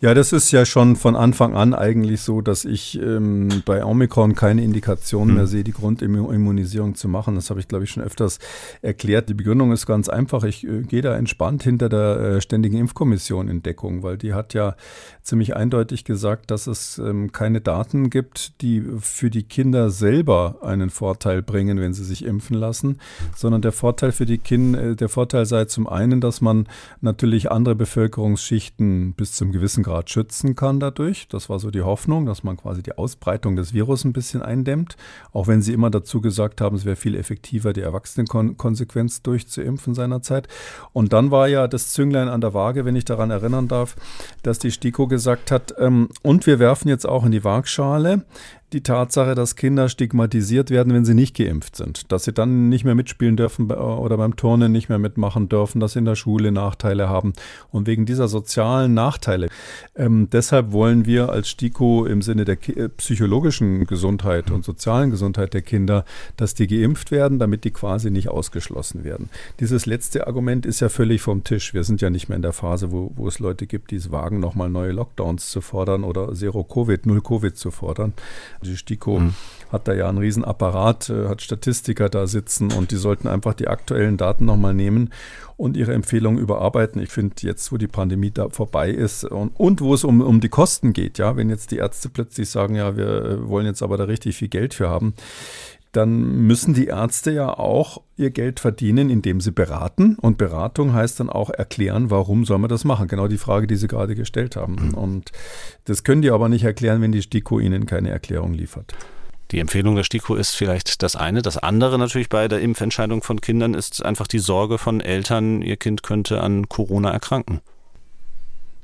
Ja, das ist ja schon von Anfang an eigentlich so, dass ich ähm, bei Omikron keine Indikation mehr hm. sehe, die Grundimmunisierung zu machen. Das habe ich, glaube ich, schon öfters erklärt. Die Begründung ist ganz einfach. Ich äh, gehe da entspannt hinter der äh, Ständigen Impfkommission in Deckung, weil die hat ja ziemlich eindeutig gesagt, dass es ähm, keine Daten gibt, die für die Kinder selber einen Vorteil bringen, wenn sie sich impfen lassen, sondern der Vorteil für die Kinder, äh, der Vorteil sei zum einen, dass man natürlich andere Bevölkerungsschichten bis zum gewissen Grad schützen kann dadurch. Das war so die Hoffnung, dass man quasi die Ausbreitung des Virus ein bisschen eindämmt. Auch wenn sie immer dazu gesagt haben, es wäre viel effektiver, die Erwachsenenkonsequenz durchzuimpfen seinerzeit. Und dann war ja das Zünglein an der Waage, wenn ich daran erinnern darf, dass die STIKO gesagt hat, ähm, und wir werfen jetzt auch in die Waagschale, die Tatsache, dass Kinder stigmatisiert werden, wenn sie nicht geimpft sind. Dass sie dann nicht mehr mitspielen dürfen oder beim Turnen nicht mehr mitmachen dürfen, dass sie in der Schule Nachteile haben. Und wegen dieser sozialen Nachteile. Ähm, deshalb wollen wir als STIKO im Sinne der äh, psychologischen Gesundheit und sozialen Gesundheit der Kinder, dass die geimpft werden, damit die quasi nicht ausgeschlossen werden. Dieses letzte Argument ist ja völlig vom Tisch. Wir sind ja nicht mehr in der Phase, wo, wo es Leute gibt, die es wagen, nochmal neue Lockdowns zu fordern oder Zero-Covid, Null-Covid zu fordern. Die STIKO mhm. hat da ja einen Riesenapparat, äh, hat Statistiker da sitzen und die sollten einfach die aktuellen Daten nochmal nehmen und ihre Empfehlungen überarbeiten. Ich finde jetzt, wo die Pandemie da vorbei ist und, und wo es um, um die Kosten geht, ja, wenn jetzt die Ärzte plötzlich sagen, ja, wir äh, wollen jetzt aber da richtig viel Geld für haben, dann müssen die Ärzte ja auch ihr Geld verdienen, indem sie beraten. Und Beratung heißt dann auch erklären, warum soll man das machen? Genau die Frage, die Sie gerade gestellt haben. Mhm. Und das können die aber nicht erklären, wenn die STIKO ihnen keine Erklärung liefert. Die Empfehlung der STIKO ist vielleicht das eine. Das andere natürlich bei der Impfentscheidung von Kindern ist einfach die Sorge von Eltern, ihr Kind könnte an Corona erkranken.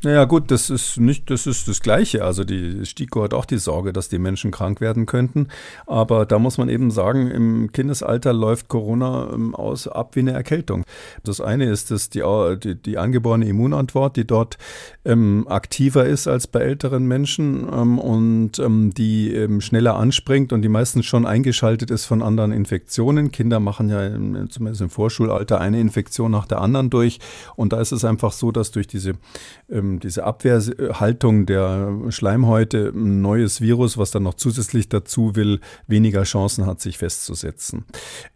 Naja gut, das ist nicht, das ist das Gleiche. Also die STIKO hat auch die Sorge, dass die Menschen krank werden könnten. Aber da muss man eben sagen, im Kindesalter läuft Corona ähm, aus ab wie eine Erkältung. Das eine ist dass die, die, die angeborene Immunantwort, die dort ähm, aktiver ist als bei älteren Menschen ähm, und ähm, die ähm, schneller anspringt und die meistens schon eingeschaltet ist von anderen Infektionen. Kinder machen ja im, zumindest im Vorschulalter eine Infektion nach der anderen durch. Und da ist es einfach so, dass durch diese ähm, diese Abwehrhaltung der Schleimhäute ein neues Virus, was dann noch zusätzlich dazu will, weniger Chancen hat, sich festzusetzen.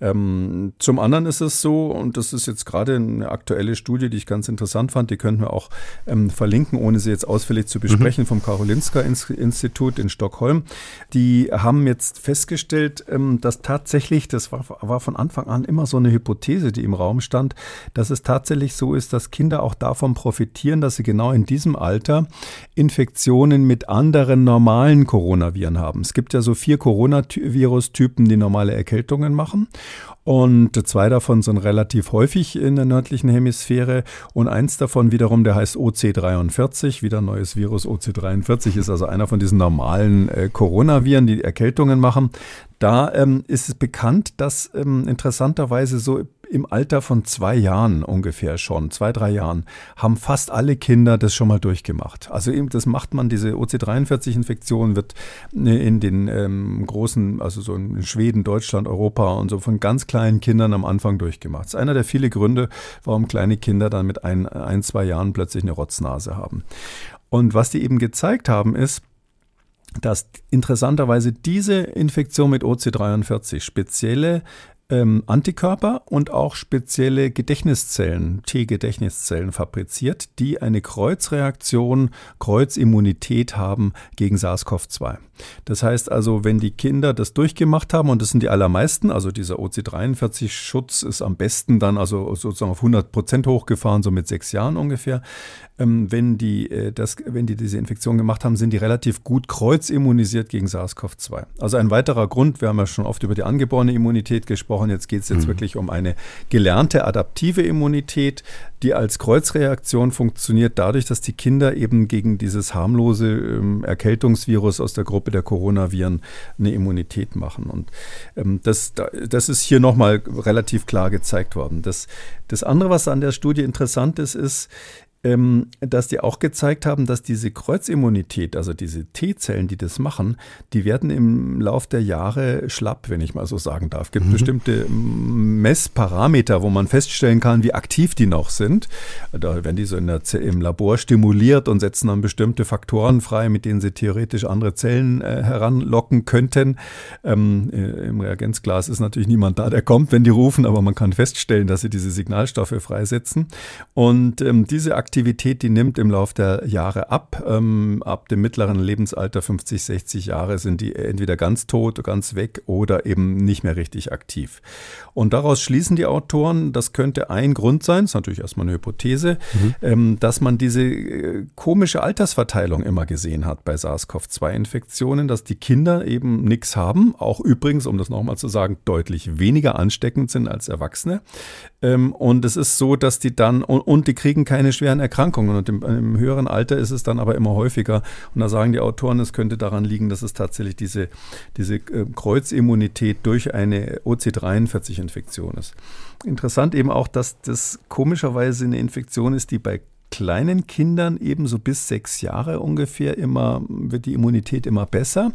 Ähm, zum anderen ist es so, und das ist jetzt gerade eine aktuelle Studie, die ich ganz interessant fand, die könnten wir auch ähm, verlinken, ohne sie jetzt ausführlich zu besprechen, mhm. vom Karolinska-Institut in Stockholm. Die haben jetzt festgestellt, ähm, dass tatsächlich, das war, war von Anfang an immer so eine Hypothese, die im Raum stand, dass es tatsächlich so ist, dass Kinder auch davon profitieren, dass sie genau in diesem Alter Infektionen mit anderen normalen Coronaviren haben. Es gibt ja so vier Coronavirus-Typen, die normale Erkältungen machen. Und zwei davon sind relativ häufig in der nördlichen Hemisphäre und eins davon wiederum, der heißt OC43, wieder neues Virus. OC43 ist also einer von diesen normalen äh, Coronaviren, die Erkältungen machen. Da ähm, ist es bekannt, dass ähm, interessanterweise so im Alter von zwei Jahren ungefähr schon, zwei, drei Jahren, haben fast alle Kinder das schon mal durchgemacht. Also eben, das macht man, diese OC43-Infektion wird äh, in den ähm, großen, also so in Schweden, Deutschland, Europa und so von ganz kleinen Kindern am Anfang durchgemacht. Das ist einer der vielen Gründe, warum kleine Kinder dann mit ein, ein, zwei Jahren plötzlich eine Rotznase haben. Und was die eben gezeigt haben, ist, dass interessanterweise diese Infektion mit OC43 spezielle ähm, Antikörper und auch spezielle Gedächtniszellen, T-Gedächtniszellen fabriziert, die eine Kreuzreaktion, Kreuzimmunität haben gegen SARS-CoV-2. Das heißt also, wenn die Kinder das durchgemacht haben, und das sind die allermeisten, also dieser OC43-Schutz ist am besten dann also sozusagen auf 100 Prozent hochgefahren, so mit sechs Jahren ungefähr. Ähm, wenn, die, äh, das, wenn die diese Infektion gemacht haben, sind die relativ gut kreuzimmunisiert gegen SARS-CoV-2. Also ein weiterer Grund, wir haben ja schon oft über die angeborene Immunität gesprochen, jetzt geht es jetzt mhm. wirklich um eine gelernte adaptive Immunität, die als Kreuzreaktion funktioniert, dadurch, dass die Kinder eben gegen dieses harmlose ähm, Erkältungsvirus aus der Gruppe der Coronaviren eine Immunität machen. Und ähm, das, das ist hier nochmal relativ klar gezeigt worden. Das, das andere, was an der Studie interessant ist, ist, ähm, dass die auch gezeigt haben, dass diese Kreuzimmunität, also diese T-Zellen, die das machen, die werden im Lauf der Jahre schlapp, wenn ich mal so sagen darf. Es gibt mhm. bestimmte Messparameter, wo man feststellen kann, wie aktiv die noch sind. Da werden die so der, im Labor stimuliert und setzen dann bestimmte Faktoren frei, mit denen sie theoretisch andere Zellen äh, heranlocken könnten. Ähm, äh, Im Reagenzglas ist natürlich niemand da, der kommt, wenn die rufen, aber man kann feststellen, dass sie diese Signalstoffe freisetzen. Und ähm, diese Aktivität Aktivität, die nimmt im Laufe der Jahre ab. Ähm, ab dem mittleren Lebensalter, 50, 60 Jahre, sind die entweder ganz tot, ganz weg oder eben nicht mehr richtig aktiv. Und daraus schließen die Autoren, das könnte ein Grund sein, ist natürlich erstmal eine Hypothese, mhm. ähm, dass man diese äh, komische Altersverteilung immer gesehen hat bei SARS-CoV-2-Infektionen, dass die Kinder eben nichts haben, auch übrigens, um das nochmal zu sagen, deutlich weniger ansteckend sind als Erwachsene. Ähm, und es ist so, dass die dann, und, und die kriegen keine schweren Erkrankungen. Und im, im, höheren Alter ist es dann aber immer häufiger. Und da sagen die Autoren, es könnte daran liegen, dass es tatsächlich diese, diese äh, Kreuzimmunität durch eine OC43-Infektion ist. Interessant eben auch, dass das komischerweise eine Infektion ist, die bei kleinen Kindern eben so bis sechs Jahre ungefähr immer wird die Immunität immer besser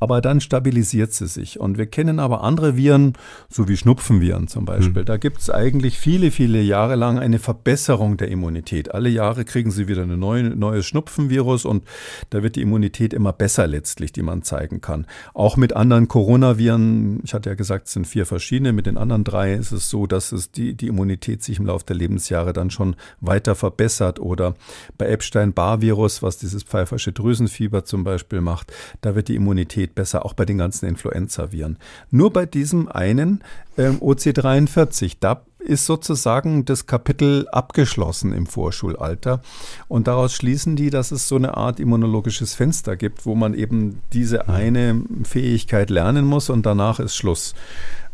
aber dann stabilisiert sie sich. Und wir kennen aber andere Viren, so wie Schnupfenviren zum Beispiel. Mhm. Da gibt es eigentlich viele, viele Jahre lang eine Verbesserung der Immunität. Alle Jahre kriegen sie wieder ein neue, neues Schnupfenvirus und da wird die Immunität immer besser letztlich, die man zeigen kann. Auch mit anderen Coronaviren, ich hatte ja gesagt, es sind vier verschiedene, mit den anderen drei ist es so, dass es die, die Immunität sich im Laufe der Lebensjahre dann schon weiter verbessert. Oder bei Epstein-Barr-Virus, was dieses pfeifersche Drüsenfieber zum Beispiel macht, da wird die Immunität geht besser, auch bei den ganzen Influenza-Viren. Nur bei diesem einen ähm, OC43, da ist sozusagen das Kapitel abgeschlossen im Vorschulalter. Und daraus schließen die, dass es so eine Art immunologisches Fenster gibt, wo man eben diese eine Fähigkeit lernen muss und danach ist Schluss.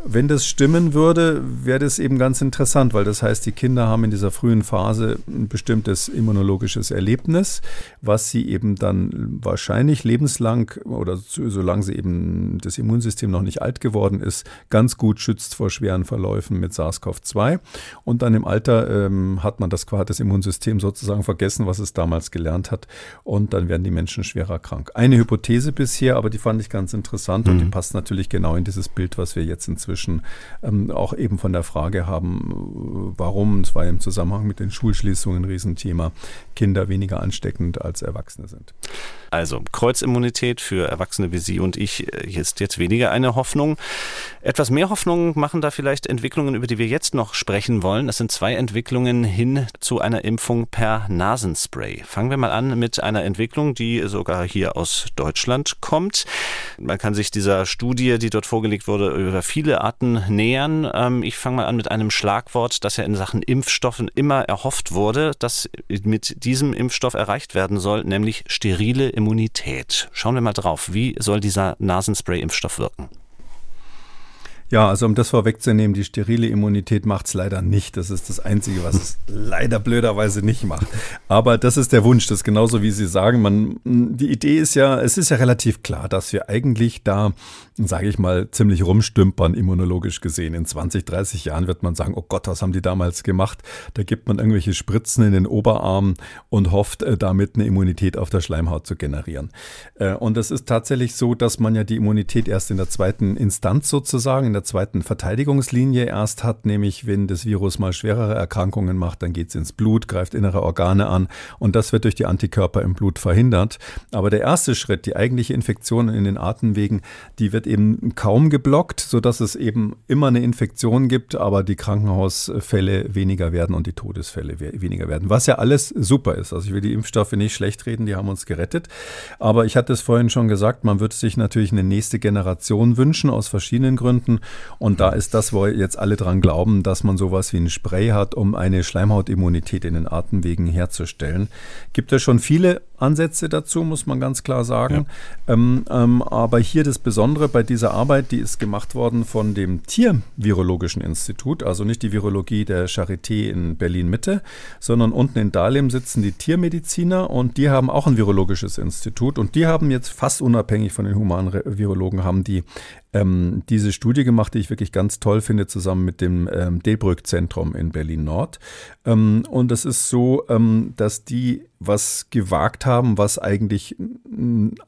Wenn das stimmen würde, wäre das eben ganz interessant, weil das heißt, die Kinder haben in dieser frühen Phase ein bestimmtes immunologisches Erlebnis, was sie eben dann wahrscheinlich lebenslang oder solange sie eben das Immunsystem noch nicht alt geworden ist, ganz gut schützt vor schweren Verläufen mit SARS-CoV-2. Und dann im Alter ähm, hat man das, das Immunsystem sozusagen vergessen, was es damals gelernt hat. Und dann werden die Menschen schwerer krank. Eine Hypothese bisher, aber die fand ich ganz interessant mhm. und die passt natürlich genau in dieses Bild, was wir jetzt inzwischen inzwischen ähm, auch eben von der Frage haben, warum, es war im Zusammenhang mit den Schulschließungen ein Riesenthema, Kinder weniger ansteckend als Erwachsene sind. Also Kreuzimmunität für Erwachsene wie Sie und ich äh, ist jetzt weniger eine Hoffnung. Etwas mehr Hoffnung machen da vielleicht Entwicklungen, über die wir jetzt noch sprechen wollen. Es sind zwei Entwicklungen hin zu einer Impfung per Nasenspray. Fangen wir mal an mit einer Entwicklung, die sogar hier aus Deutschland kommt. Man kann sich dieser Studie, die dort vorgelegt wurde, über viele Arten nähern. Ähm, ich fange mal an mit einem Schlagwort, das ja in Sachen Impfstoffen immer erhofft wurde, das mit diesem Impfstoff erreicht werden soll, nämlich sterile Immunität. Schauen wir mal drauf, wie soll dieser Nasenspray-Impfstoff wirken? Ja, also um das vorwegzunehmen, die sterile Immunität macht es leider nicht. Das ist das Einzige, was es <laughs> leider blöderweise nicht macht. Aber das ist der Wunsch, das ist genauso wie Sie sagen. Man, die Idee ist ja, es ist ja relativ klar, dass wir eigentlich da, sage ich mal, ziemlich rumstümpern, immunologisch gesehen. In 20, 30 Jahren wird man sagen, oh Gott, was haben die damals gemacht? Da gibt man irgendwelche Spritzen in den Oberarm und hofft, äh, damit eine Immunität auf der Schleimhaut zu generieren. Äh, und es ist tatsächlich so, dass man ja die Immunität erst in der zweiten Instanz sozusagen, der zweiten Verteidigungslinie erst hat, nämlich wenn das Virus mal schwerere Erkrankungen macht, dann geht es ins Blut, greift innere Organe an und das wird durch die Antikörper im Blut verhindert. Aber der erste Schritt, die eigentliche Infektion in den Atemwegen, die wird eben kaum geblockt, sodass es eben immer eine Infektion gibt, aber die Krankenhausfälle weniger werden und die Todesfälle weniger werden. Was ja alles super ist. Also ich will die Impfstoffe nicht schlecht reden, die haben uns gerettet. Aber ich hatte es vorhin schon gesagt, man würde sich natürlich eine nächste Generation wünschen aus verschiedenen Gründen. Und da ist das, wo jetzt alle dran glauben, dass man sowas wie ein Spray hat, um eine Schleimhautimmunität in den Atemwegen herzustellen. Gibt es schon viele Ansätze dazu, muss man ganz klar sagen. Ja. Ähm, ähm, aber hier das Besondere bei dieser Arbeit, die ist gemacht worden von dem Tiervirologischen Institut, also nicht die Virologie der Charité in Berlin-Mitte, sondern unten in Dahlem sitzen die Tiermediziner und die haben auch ein virologisches Institut und die haben jetzt fast unabhängig von den humanen Virologen, haben die ähm, diese Studie gemacht, die ich wirklich ganz toll finde, zusammen mit dem ähm, Delbrück-Zentrum in Berlin-Nord. Ähm, und es ist so, ähm, dass die was gewagt haben, was eigentlich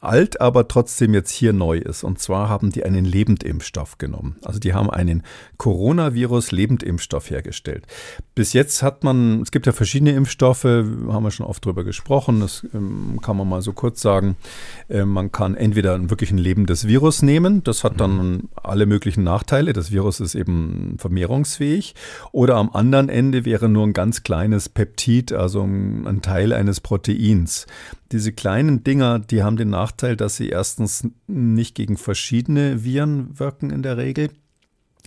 alt, aber trotzdem jetzt hier neu ist. Und zwar haben die einen Lebendimpfstoff genommen. Also die haben einen Coronavirus-Lebendimpfstoff hergestellt. Bis jetzt hat man, es gibt ja verschiedene Impfstoffe, haben wir schon oft drüber gesprochen, das ähm, kann man mal so kurz sagen. Äh, man kann entweder wirklich ein lebendes Virus nehmen, das hat dann alle möglichen Nachteile. Das Virus ist eben vermehrungsfähig. Oder am anderen Ende wäre nur ein ganz kleines Peptid, also ein Teil eines Proteins. Diese kleinen Dinger, die haben den Nachteil, dass sie erstens nicht gegen verschiedene Viren wirken in der Regel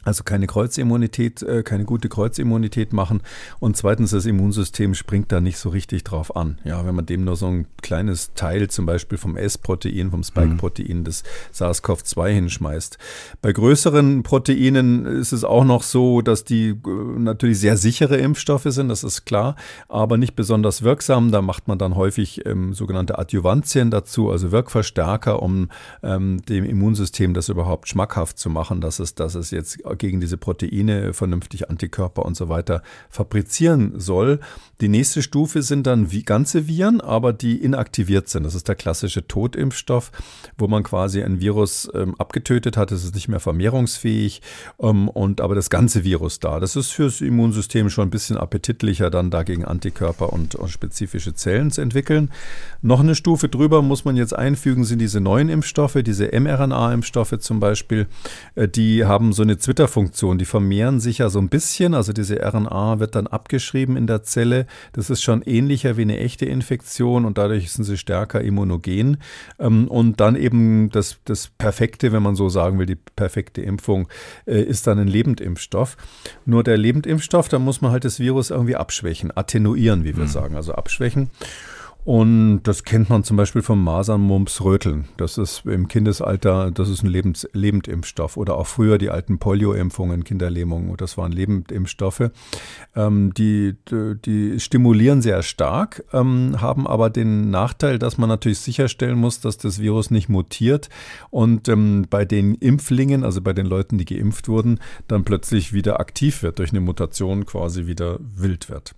also keine Kreuzimmunität, äh, keine gute Kreuzimmunität machen. Und zweitens, das Immunsystem springt da nicht so richtig drauf an. Ja, wenn man dem nur so ein kleines Teil zum Beispiel vom S-Protein, vom Spike-Protein mhm. des SARS-CoV-2 hinschmeißt. Bei größeren Proteinen ist es auch noch so, dass die äh, natürlich sehr sichere Impfstoffe sind, das ist klar, aber nicht besonders wirksam. Da macht man dann häufig ähm, sogenannte Adjuvantien dazu, also Wirkverstärker, um ähm, dem Immunsystem das überhaupt schmackhaft zu machen, dass es, dass es jetzt gegen diese Proteine vernünftig Antikörper und so weiter fabrizieren soll. Die nächste Stufe sind dann wie ganze Viren, aber die inaktiviert sind. Das ist der klassische Totimpfstoff, wo man quasi ein Virus ähm, abgetötet hat. Es ist nicht mehr vermehrungsfähig ähm, und aber das ganze Virus da. Das ist fürs Immunsystem schon ein bisschen appetitlicher, dann dagegen Antikörper und, und spezifische Zellen zu entwickeln. Noch eine Stufe drüber muss man jetzt einfügen, sind diese neuen Impfstoffe, diese mRNA-Impfstoffe zum Beispiel. Äh, die haben so eine Twitter-Funktion. Die vermehren sich ja so ein bisschen. Also diese RNA wird dann abgeschrieben in der Zelle. Das ist schon ähnlicher wie eine echte Infektion und dadurch sind sie stärker immunogen. Ähm, und dann eben das, das Perfekte, wenn man so sagen will, die perfekte Impfung äh, ist dann ein Lebendimpfstoff. Nur der Lebendimpfstoff, da muss man halt das Virus irgendwie abschwächen, attenuieren, wie wir mhm. sagen, also abschwächen. Und das kennt man zum Beispiel vom Masern, Mumps, Röteln. Das ist im Kindesalter, das ist ein Lebens Lebendimpfstoff. Oder auch früher die alten Polio-Impfungen, Kinderlähmungen, das waren Lebendimpfstoffe. Ähm, die, die stimulieren sehr stark, ähm, haben aber den Nachteil, dass man natürlich sicherstellen muss, dass das Virus nicht mutiert und ähm, bei den Impflingen, also bei den Leuten, die geimpft wurden, dann plötzlich wieder aktiv wird, durch eine Mutation quasi wieder wild wird.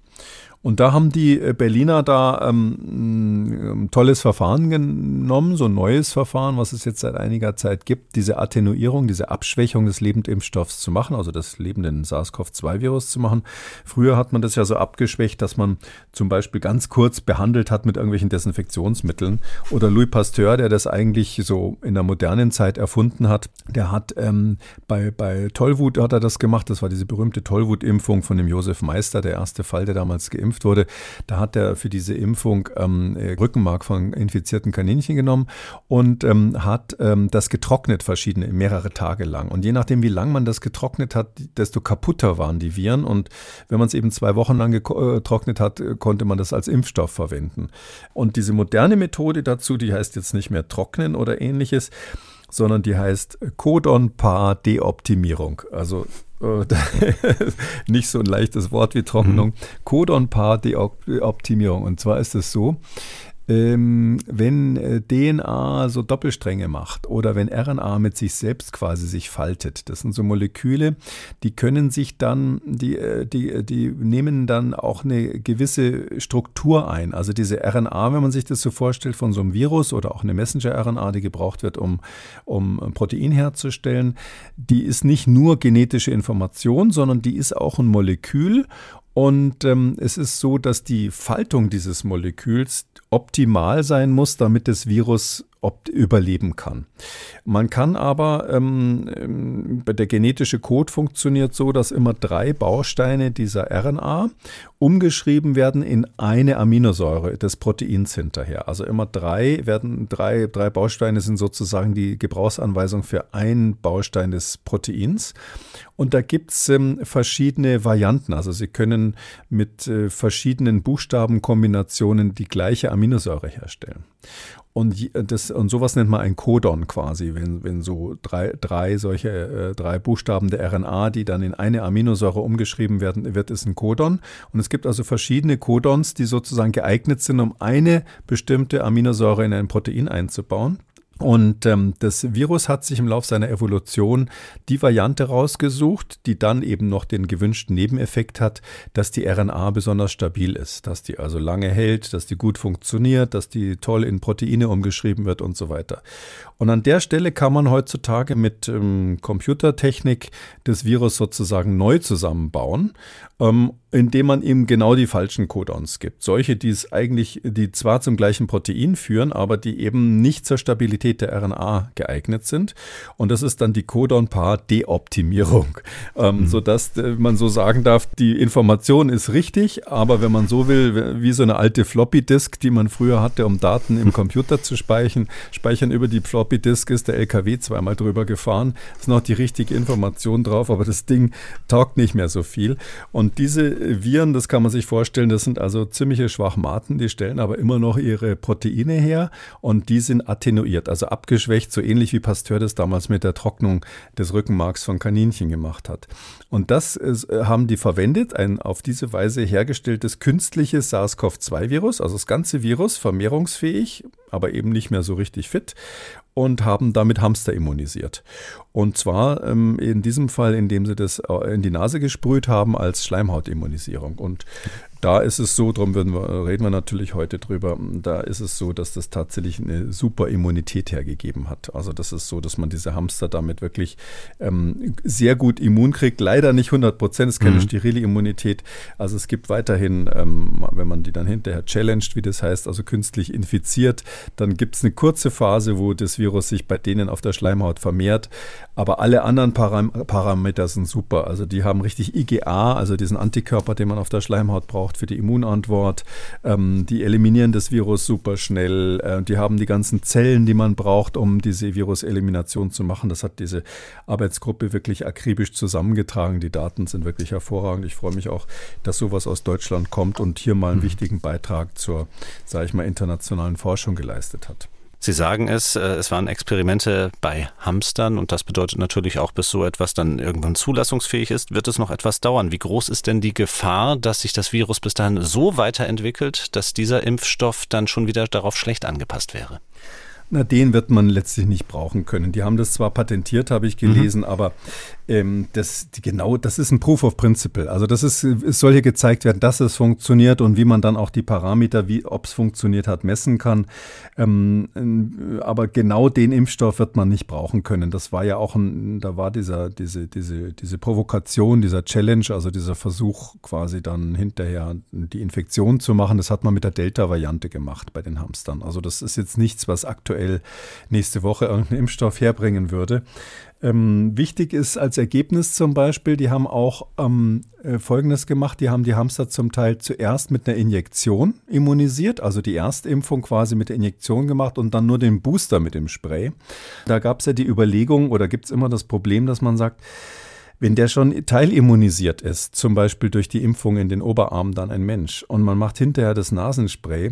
Und da haben die äh, Berliner da ähm, ein tolles Verfahren genommen, so ein neues Verfahren, was es jetzt seit einiger Zeit gibt, diese Attenuierung, diese Abschwächung des Lebendimpfstoffs zu machen, also des lebenden SARS-CoV-2-Virus zu machen. Früher hat man das ja so abgeschwächt, dass man zum Beispiel ganz kurz behandelt hat mit irgendwelchen Desinfektionsmitteln. Oder Louis Pasteur, der das eigentlich so in der modernen Zeit erfunden hat, der hat ähm, bei, bei Tollwut hat er das gemacht. Das war diese berühmte Tollwut-Impfung von dem Josef Meister, der erste Fall, der damals geimpft geimpft wurde, da hat er für diese Impfung ähm, äh, Rückenmark von infizierten Kaninchen genommen und ähm, hat ähm, das getrocknet verschiedene, mehrere Tage lang. Und je nachdem, wie lang man das getrocknet hat, desto kaputter waren die Viren. Und wenn man es eben zwei Wochen lang getrocknet hat, konnte man das als Impfstoff verwenden. Und diese moderne Methode dazu, die heißt jetzt nicht mehr trocknen oder ähnliches, sondern die heißt Codon-Paar-Deoptimierung. Also äh, <laughs> nicht so ein leichtes Wort wie Trocknung. Mhm. Codon-Paar-Deoptimierung. Und zwar ist es so, ähm, wenn äh, DNA so Doppelstränge macht oder wenn RNA mit sich selbst quasi sich faltet, das sind so Moleküle, die können sich dann, die, äh, die, die nehmen dann auch eine gewisse Struktur ein. Also diese RNA, wenn man sich das so vorstellt von so einem Virus oder auch eine Messenger-RNA, die gebraucht wird, um, um Protein herzustellen, die ist nicht nur genetische Information, sondern die ist auch ein Molekül und ähm, es ist so, dass die Faltung dieses Moleküls optimal sein muss, damit das Virus überleben kann. Man kann aber, ähm, ähm, der genetische Code funktioniert so, dass immer drei Bausteine dieser RNA umgeschrieben werden in eine Aminosäure des Proteins hinterher. Also immer drei werden, drei, drei Bausteine sind sozusagen die Gebrauchsanweisung für einen Baustein des Proteins. Und da gibt es ähm, verschiedene Varianten. Also Sie können mit äh, verschiedenen Buchstabenkombinationen die gleiche Aminosäure herstellen. Und, das, und sowas nennt man ein Codon quasi, wenn, wenn so drei, drei solche äh, drei Buchstaben der RNA, die dann in eine Aminosäure umgeschrieben werden, wird es ein Codon. Und es gibt also verschiedene Codons, die sozusagen geeignet sind, um eine bestimmte Aminosäure in ein Protein einzubauen. Und ähm, das Virus hat sich im Laufe seiner Evolution die Variante rausgesucht, die dann eben noch den gewünschten Nebeneffekt hat, dass die RNA besonders stabil ist, dass die also lange hält, dass die gut funktioniert, dass die toll in Proteine umgeschrieben wird und so weiter. Und an der Stelle kann man heutzutage mit ähm, Computertechnik das Virus sozusagen neu zusammenbauen ähm, indem man ihm genau die falschen Codons gibt. Solche, die es eigentlich, die zwar zum gleichen Protein führen, aber die eben nicht zur Stabilität der RNA geeignet sind. Und das ist dann die Codon-Paar-Deoptimierung, ähm, mhm. sodass äh, man so sagen darf, die Information ist richtig, aber wenn man so will, wie so eine alte Floppy-Disk, die man früher hatte, um Daten im <laughs> Computer zu speichern, speichern über die Floppy-Disk ist der LKW zweimal drüber gefahren, ist noch die richtige Information drauf, aber das Ding taugt nicht mehr so viel. Und und diese Viren, das kann man sich vorstellen, das sind also ziemliche Schwachmaten, die stellen aber immer noch ihre Proteine her und die sind attenuiert, also abgeschwächt, so ähnlich wie Pasteur das damals mit der Trocknung des Rückenmarks von Kaninchen gemacht hat. Und das ist, äh, haben die verwendet, ein auf diese Weise hergestelltes künstliches SARS-CoV-2-Virus, also das ganze Virus, vermehrungsfähig, aber eben nicht mehr so richtig fit und haben damit Hamster immunisiert. Und zwar ähm, in diesem Fall, indem sie das äh, in die Nase gesprüht haben als Schleimhautimmunisierung. Und da ist es so, darum wir, reden wir natürlich heute drüber, da ist es so, dass das tatsächlich eine super Immunität hergegeben hat. Also das ist so, dass man diese Hamster damit wirklich ähm, sehr gut immun kriegt. Leider nicht 100 Prozent, es ist keine mhm. sterile Immunität. Also es gibt weiterhin, ähm, wenn man die dann hinterher challenged, wie das heißt, also künstlich infiziert, dann gibt es eine kurze Phase, wo das Virus sich bei denen auf der Schleimhaut vermehrt. Aber alle anderen Param Parameter sind super. Also die haben richtig IgA, also diesen Antikörper, den man auf der Schleimhaut braucht für die Immunantwort. Ähm, die eliminieren das Virus super schnell. Äh, die haben die ganzen Zellen, die man braucht, um diese Viruselimination zu machen. Das hat diese Arbeitsgruppe wirklich akribisch zusammengetragen. Die Daten sind wirklich hervorragend. Ich freue mich auch, dass sowas aus Deutschland kommt und hier mal einen mhm. wichtigen Beitrag zur, sage ich mal, internationalen Forschung geleistet hat. Sie sagen es, äh, es waren Experimente bei Hamstern und das bedeutet natürlich auch, bis so etwas dann irgendwann zulassungsfähig ist, wird es noch etwas dauern. Wie groß ist denn die Gefahr, dass sich das Virus bis dahin so weiterentwickelt, dass dieser Impfstoff dann schon wieder darauf schlecht angepasst wäre? Na, den wird man letztlich nicht brauchen können. Die haben das zwar patentiert, habe ich gelesen, mhm. aber ähm, das genau, das ist ein Proof of Principle. Also das ist, es soll hier gezeigt werden, dass es funktioniert und wie man dann auch die Parameter, wie ob es funktioniert hat, messen kann. Ähm, aber genau den Impfstoff wird man nicht brauchen können. Das war ja auch ein, da war dieser, diese, diese, diese Provokation, dieser Challenge, also dieser Versuch quasi dann hinterher die Infektion zu machen. Das hat man mit der Delta-Variante gemacht bei den Hamstern. Also das ist jetzt nichts, was aktuell eventuell nächste Woche irgendeinen Impfstoff herbringen würde. Ähm, wichtig ist als Ergebnis zum Beispiel, die haben auch ähm, äh, Folgendes gemacht, die haben die Hamster zum Teil zuerst mit einer Injektion immunisiert, also die Erstimpfung quasi mit der Injektion gemacht und dann nur den Booster mit dem Spray. Da gab es ja die Überlegung oder gibt es immer das Problem, dass man sagt, Wenn der schon teilimmunisiert ist, zum Beispiel durch die Impfung in den Oberarm dann ein Mensch, und man macht hinterher das Nasenspray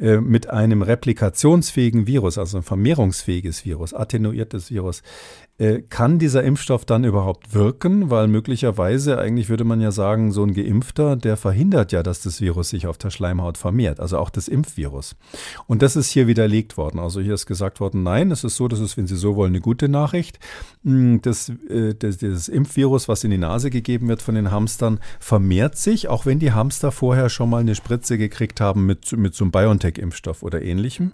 äh, mit einem replikationsfähigen Virus, also ein vermehrungsfähiges Virus, attenuiertes Virus, kann dieser Impfstoff dann überhaupt wirken? Weil möglicherweise, eigentlich würde man ja sagen, so ein Geimpfter, der verhindert ja, dass das Virus sich auf der Schleimhaut vermehrt, also auch das Impfvirus. Und das ist hier widerlegt worden. Also hier ist gesagt worden, nein, es ist so, das ist, wenn Sie so wollen, eine gute Nachricht. Hm, das, äh, das, das Impfvirus, was in die Nase gegeben wird von den Hamstern, vermehrt sich, auch wenn die Hamster vorher schon mal eine Spritze gekriegt haben mit, mit so einem BioNTech-Impfstoff oder ähnlichem.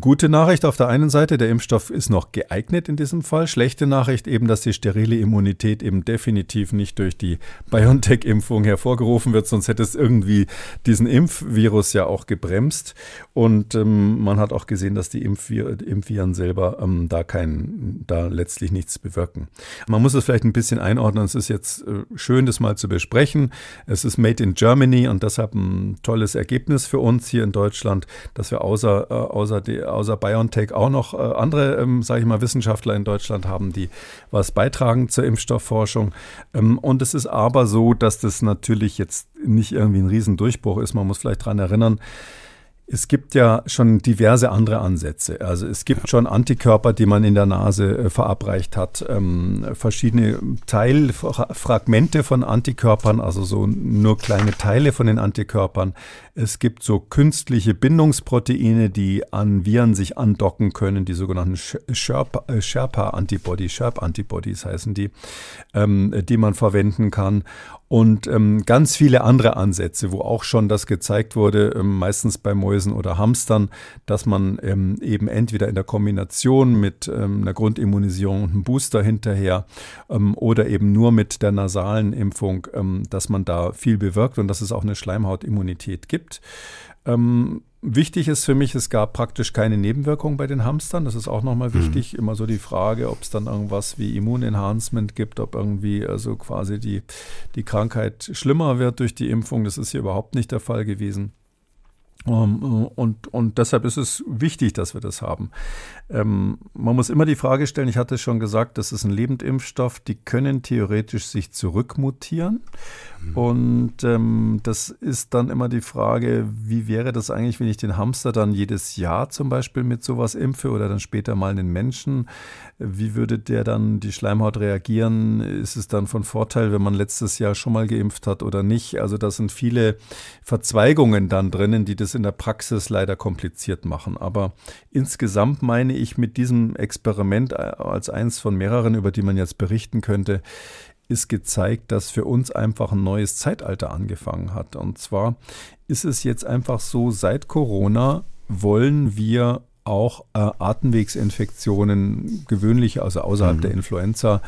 Gute Nachricht auf der einen Seite, der Impfstoff ist noch geeignet in diesem Fall. Schlechte Nachricht eben, dass die sterile Immunität eben definitiv nicht durch die BioNTech-Impfung hervorgerufen wird, sonst hätte es irgendwie diesen Impfvirus ja auch gebremst. Und ähm, man hat auch gesehen, dass die Impfvir Impfviren selber ähm, da kein, da letztlich nichts bewirken. Man muss es vielleicht ein bisschen einordnen. Es ist jetzt äh, schön, das mal zu besprechen. Es ist made in Germany und deshalb ein tolles Ergebnis für uns hier in Deutschland, dass wir außer, äh, außer die außer BioNTech auch noch äh, andere, ähm, sage ich mal, Wissenschaftler in Deutschland haben, die was beitragen zur Impfstoffforschung. Ähm, und es ist aber so, dass das natürlich jetzt nicht irgendwie ein Riesendurchbruch ist. Man muss vielleicht daran erinnern, es gibt ja schon diverse andere Ansätze. Also es gibt schon Antikörper, die man in der Nase äh, verabreicht hat, ähm, verschiedene Teilfragmente von Antikörpern, also so nur kleine Teile von den Antikörpern. Es gibt so künstliche Bindungsproteine, die an Viren sich andocken können, die sogenannten Sherpa-Antibodies, Sherp-Antibodies heißen die, ähm, die man verwenden kann und ähm, ganz viele andere Ansätze, wo auch schon das gezeigt wurde, ähm, meistens bei Mäusen oder Hamstern, dass man ähm, eben entweder in der Kombination mit ähm, einer Grundimmunisierung und einem Booster hinterher ähm, oder eben nur mit der nasalen Impfung, ähm, dass man da viel bewirkt und dass es auch eine Schleimhautimmunität gibt. Ähm, wichtig ist für mich, es gab praktisch keine Nebenwirkungen bei den Hamstern. Das ist auch nochmal mhm. wichtig. Mhm. Immer so die Frage, ob es dann irgendwas wie Immunenhancement gibt, ob irgendwie also quasi die, die Krankheit schlimmer wird durch die Impfung. Das ist hier überhaupt nicht der Fall gewesen. Ähm, und, und deshalb ist es wichtig, dass wir das haben. Ähm, man muss immer die Frage stellen, ich hatte schon gesagt, das ist ein Lebendimpfstoff, die können theoretisch sich zurückmutieren. Mhm. Und ähm, das ist dann immer die Frage, wie wäre das eigentlich, wenn ich den Hamster dann jedes Jahr zum Beispiel mit sowas impfe oder dann später mal einen Menschen? Wie würde der dann die Schleimhaut reagieren? Ist es dann von Vorteil, wenn man letztes Jahr schon mal geimpft hat oder nicht? Also da sind viele Verzweigungen dann drinnen, die das in der Praxis leider kompliziert machen. Aber insgesamt meine ich mit diesem Experiment als eins von mehreren, über die man jetzt berichten könnte, ist gezeigt, dass für uns einfach ein neues Zeitalter angefangen hat. Und zwar ist es jetzt einfach so, seit Corona wollen wir auch äh, Atemwegsinfektionen, gewöhnliche, also außerhalb mhm. der Influenza,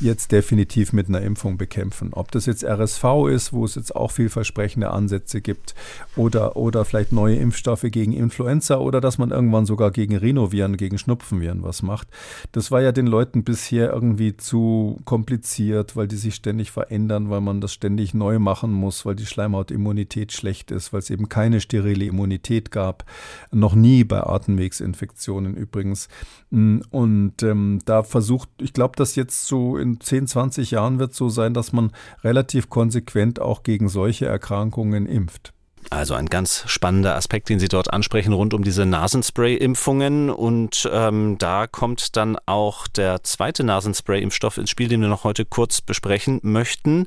jetzt definitiv mit einer Impfung bekämpfen. Ob das jetzt RSV ist, wo es jetzt auch vielversprechende Ansätze gibt, oder, oder vielleicht neue Impfstoffe gegen Influenza oder dass man irgendwann sogar gegen Rhinoviren, gegen Schnupfenviren was macht. Das war ja den Leuten bisher irgendwie zu kompliziert, weil die sich ständig verändern, weil man das ständig neu machen muss, weil die Schleimhautimmunität schlecht ist, weil es eben keine sterile Immunität gab. Noch nie bei Atemwegsinfektionen übrigens. Und ähm, da versucht, ich glaube, dass jetzt so in 10, 20 Jahren wird so sein, dass man relativ konsequent auch gegen solche Erkrankungen impft. Also ein ganz spannender Aspekt, den Sie dort ansprechen, rund um diese Nasenspray-Impfungen. Und ähm, da kommt dann auch der zweite Nasenspray-Impfstoff ins Spiel, den wir noch heute kurz besprechen möchten.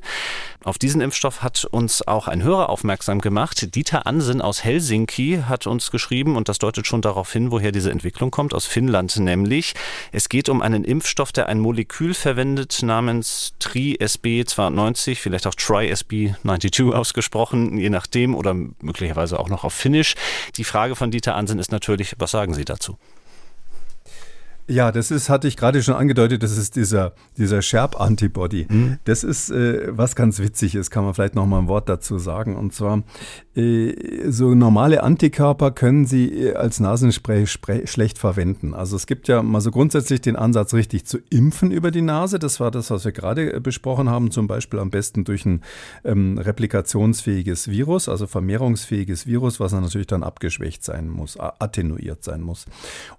Auf diesen Impfstoff hat uns auch ein Hörer aufmerksam gemacht. Dieter Ansen aus Helsinki hat uns geschrieben, und das deutet schon darauf hin, woher diese Entwicklung kommt, aus Finnland nämlich. Es geht um einen Impfstoff, der ein Molekül verwendet namens TriSB92, vielleicht auch TriSB92 ausgesprochen, je nachdem, oder möglicherweise auch noch auf Finnisch. Die Frage von Dieter Ansen ist natürlich, was sagen Sie dazu? Ja, das ist, hatte ich gerade schon angedeutet, das ist dieser, dieser Sherp-Antibody. Mhm. Das ist äh, was ganz Witziges, kann man vielleicht noch mal ein Wort dazu sagen. Und zwar, so normale Antikörper können Sie äh, als Nasenspray schlecht verwenden. Also es gibt ja mal so grundsätzlich den Ansatz, richtig zu impfen über die Nase. Das war das, was wir gerade äh, besprochen haben, zum Beispiel am besten durch ein ähm, replikationsfähiges Virus, also vermehrungsfähiges Virus, was natürlich dann abgeschwächt sein muss, attenuiert sein muss.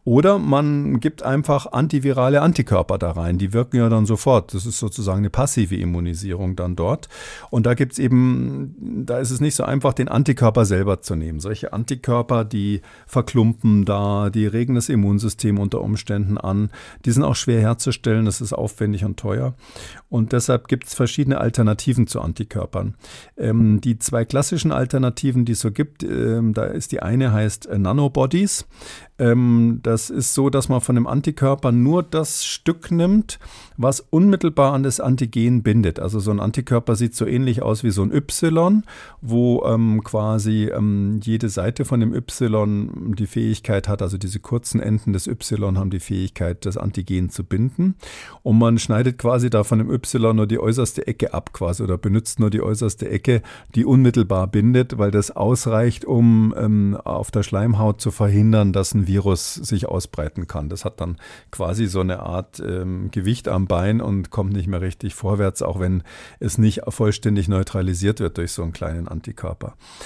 Oder man gibt einfach antivirale Antikörper da rein. Die wirken ja dann sofort. Das ist sozusagen eine passive Immunisierung dann dort. Und da gibt es eben, da ist es nicht so einfach, den Antikörper selber zu nehmen. Solche Antikörper, die verklumpen da, die regen das Immunsystem unter Umständen an. Die sind auch schwer herzustellen, das ist aufwendig und teuer. Und deshalb gibt es verschiedene Alternativen zu Antikörpern. Ähm, die zwei klassischen Alternativen, die es so gibt, ähm, da ist die eine heißt äh, Nanobodies. Ähm, das ist so, dass man von dem Antikörper nur das Stück nimmt, was unmittelbar an das Antigen bindet. Also so ein Antikörper sieht so ähnlich aus wie so ein Y, wo ähm, quasi ähm, jede Seite von dem Y die Fähigkeit hat, also diese kurzen Enden des Y haben die Fähigkeit, das Antigen zu binden. Und man schneidet quasi da von dem Y nur die äußerste Ecke ab quasi oder benutzt nur die äußerste Ecke, die unmittelbar bindet, weil das ausreicht, um ähm, auf der Schleimhaut zu verhindern, dass ein Virus sich ausbreiten kann. Das hat dann quasi so eine Art ähm, Gewicht am Bein und kommt nicht mehr richtig vorwärts, auch wenn es nicht vollständig neutralisiert wird durch so einen kleinen Antikörper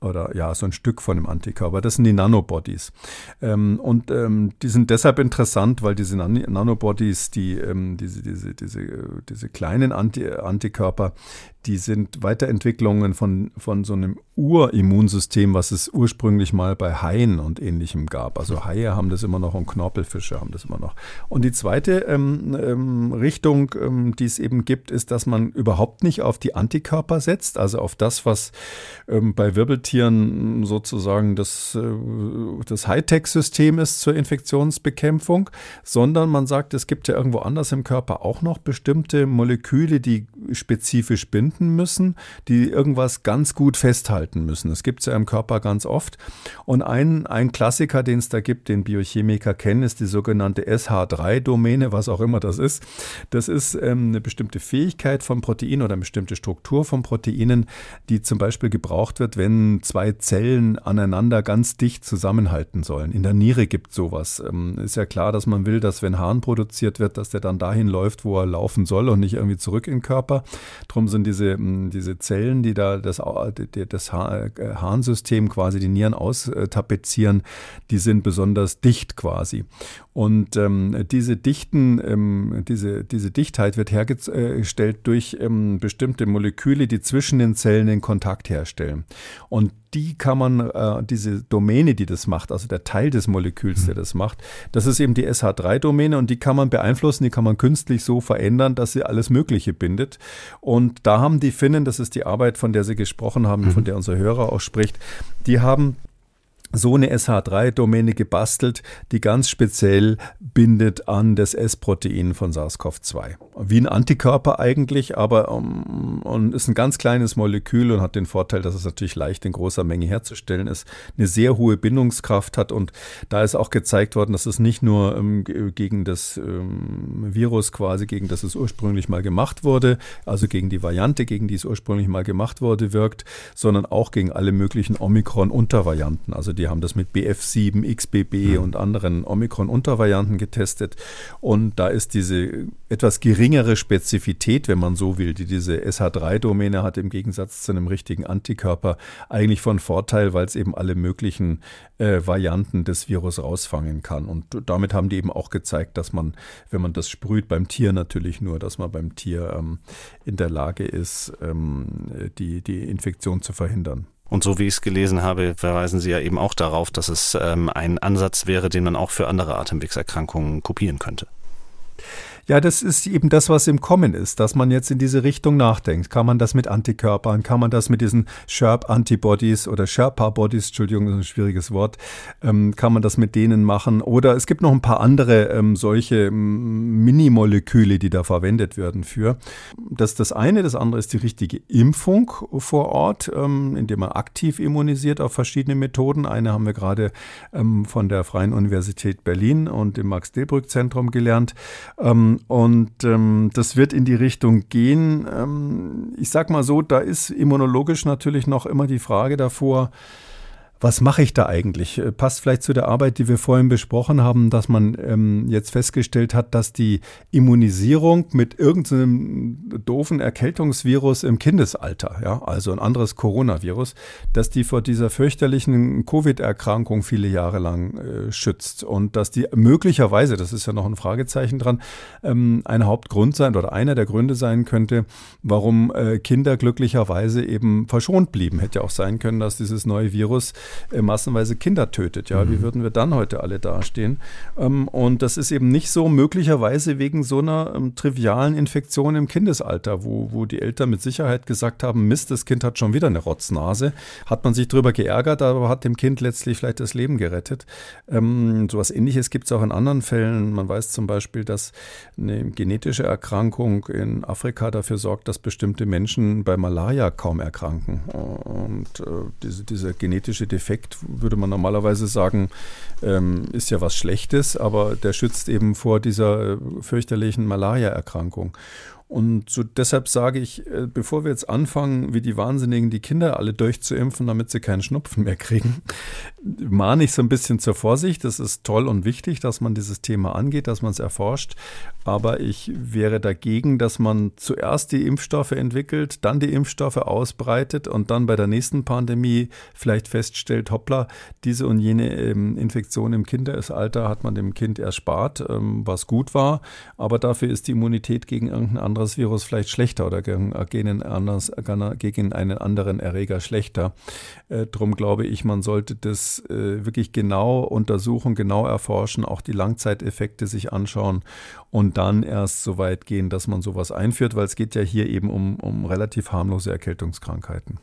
oder ja, so ein Stück von dem Antikörper. Das sind die Nanobodies. Ähm, und ähm, die sind deshalb interessant, weil diese Nan Nanobodies, die, ähm, diese, diese, diese, diese kleinen Anti Antikörper, die sind Weiterentwicklungen von, von so einem Urimmunsystem, was es ursprünglich mal bei Haien und ähnlichem gab. Also Haie haben das immer noch und Knorpelfische haben das immer noch. Und die zweite ähm, ähm, Richtung, ähm, die es eben gibt, ist, dass man überhaupt nicht auf die Antikörper setzt, also auf das, was bei Wirbeltieren sozusagen das, äh, das Hightech-System ist zur Infektionsbekämpfung, sondern man sagt, es gibt ja irgendwo anders im Körper auch noch bestimmte Moleküle, die spezifisch binden binden müssen, die irgendwas ganz gut festhalten müssen. Das gibt es ja im Körper ganz oft. Und ein, ein Klassiker, den es da gibt, den Biochemiker kennen, ist die sogenannte SH3-Domäne, was auch immer das ist. Das ist ähm, eine bestimmte Fähigkeit von Proteinen oder eine bestimmte Struktur von Proteinen, die zum Beispiel gebraucht wird, wenn zwei Zellen aneinander ganz dicht zusammenhalten sollen. In der Niere gibt es sowas. Ähm, ist ja klar, dass man will, dass wenn Harn produziert wird, dass der dann dahin läuft, wo er laufen soll und nicht irgendwie zurück in den Körper. Drum sind diese, diese Zellen, die da das, das Harnsystem quasi die Nieren austapezieren, die sind besonders dicht quasi. Und ähm, diese Dichten, ähm, diese, diese Dichtheit wird hergestellt durch ähm, bestimmte Moleküle, die zwischen den Zellen den Kontakt herstellen. Und die kann man, äh, diese Domäne, die das macht, also der Teil des Moleküls, der mhm. das macht, das ist eben die SH3-Domäne und die kann man beeinflussen, die kann man künstlich so verändern, dass sie alles Mögliche bindet. Und da haben die Finnen, das ist die Arbeit, von der Sie gesprochen haben, mhm. von der unser Hörer auch spricht, die haben so eine SH3-Domäne gebastelt, die ganz speziell bindet an das S-Protein von SARS-CoV-2. Wie ein Antikörper eigentlich, aber um, und ist ein ganz kleines Molekül und hat den Vorteil, dass es natürlich leicht in großer Menge herzustellen ist, eine sehr hohe Bindungskraft hat und da ist auch gezeigt worden, dass es nicht nur ähm, gegen das ähm, Virus quasi, gegen das es ursprünglich mal gemacht wurde, also gegen die Variante, gegen die es ursprünglich mal gemacht wurde, wirkt, sondern auch gegen alle möglichen Omikron-Untervarianten, also die haben das mit BF7, XBB mhm. und anderen Omikron-Untervarianten getestet. Und da ist diese etwas geringere Spezifität, wenn man so will, die diese SH3-Domäne hat, im Gegensatz zu einem richtigen Antikörper, eigentlich von Vorteil, weil es eben alle möglichen äh, Varianten des Virus rausfangen kann. Und damit haben die eben auch gezeigt, dass man, wenn man das sprüht, beim Tier natürlich nur, dass man beim Tier ähm, in der Lage ist, ähm, die, die Infektion zu verhindern. Und so wie ich es gelesen habe, verweisen Sie ja eben auch darauf, dass es ähm, ein Ansatz wäre, den man auch für andere Atemwegserkrankungen kopieren könnte. Ja, das ist eben das, was im Kommen ist, dass man jetzt in diese Richtung nachdenkt. Kann man das mit Antikörpern, kann man das mit diesen Sherp-Antibodies oder Sherpa-Bodies, Entschuldigung, das ist ein schwieriges Wort, ähm, kann man das mit denen machen? Oder es gibt noch ein paar andere ähm, solche ähm, Minimoleküle, die da verwendet werden für. Das ist das eine. Das andere ist die richtige Impfung vor Ort, ähm, indem man aktiv immunisiert auf verschiedene Methoden. Eine haben wir gerade ähm, von der Freien Universität Berlin und dem Max-Delbrück-Zentrum gelernt. Ähm, und ähm, das wird in die Richtung gehen. Ähm, ich sag mal so, da ist immunologisch natürlich noch immer die Frage davor, was mache ich da eigentlich? Äh, passt vielleicht zu der Arbeit, die wir vorhin besprochen haben, dass man ähm, jetzt festgestellt hat, dass die Immunisierung mit irgendeinem doofen Erkältungsvirus im Kindesalter, ja, also ein anderes Coronavirus, dass die vor dieser fürchterlichen Covid-Erkrankung viele Jahre lang äh, schützt und dass die möglicherweise, das ist ja noch ein Fragezeichen dran, ähm, ein Hauptgrund sein oder einer der Gründe sein könnte, warum äh, Kinder glücklicherweise eben verschont blieben. Hätte ja auch sein können, dass dieses neue Virus äh, massenweise Kinder tötet. Ja, mhm. wie würden wir dann heute alle dastehen? Ähm, und das ist eben nicht so möglicherweise wegen so einer ähm, trivialen Infektion im Kindesalter, wo, wo die Eltern mit Sicherheit gesagt haben, Mist, das Kind hat schon wieder eine Rotznase. Hat man sich darüber geärgert, aber hat dem Kind letztlich vielleicht das Leben gerettet. Ähm, so etwas ähnliches gibt es auch in anderen Fällen. Man weiß zum Beispiel, dass eine genetische Erkrankung in Afrika dafür sorgt, dass bestimmte Menschen bei Malaria kaum erkranken. Und äh, diese, dieser genetische Defekt Effekt, würde man normalerweise sagen, ähm, ist ja was Schlechtes, aber der schützt eben vor dieser äh, fürchterlichen Malaria-Erkrankung. Und so deshalb sage ich, äh, bevor wir jetzt anfangen, wie die Wahnsinnigen die Kinder alle durchzuimpfen, damit sie keinen Schnupfen mehr kriegen, <laughs> mahne ich so ein bisschen zur Vorsicht. Das ist toll und wichtig, dass man dieses Thema angeht, dass man es erforscht. Aber ich wäre dagegen, dass man zuerst die Impfstoffe entwickelt, dann die Impfstoffe ausbreitet und dann bei der nächsten Pandemie vielleicht feststellt, hoppla, diese und jene ähm, Infektion im Kindesalter hat man dem Kind erspart, ähm, was gut war. Aber dafür ist die Immunität gegen irgendein anderes anderes Virus vielleicht schlechter oder gegen, gegen, anders, gegen einen anderen Erreger schlechter. Äh, Darum glaube ich, man sollte das äh, wirklich genau untersuchen, genau erforschen, auch die Langzeiteffekte sich anschauen und dann erst so weit gehen, dass man sowas einführt, weil es geht ja hier eben um, um relativ harmlose Erkältungskrankheiten.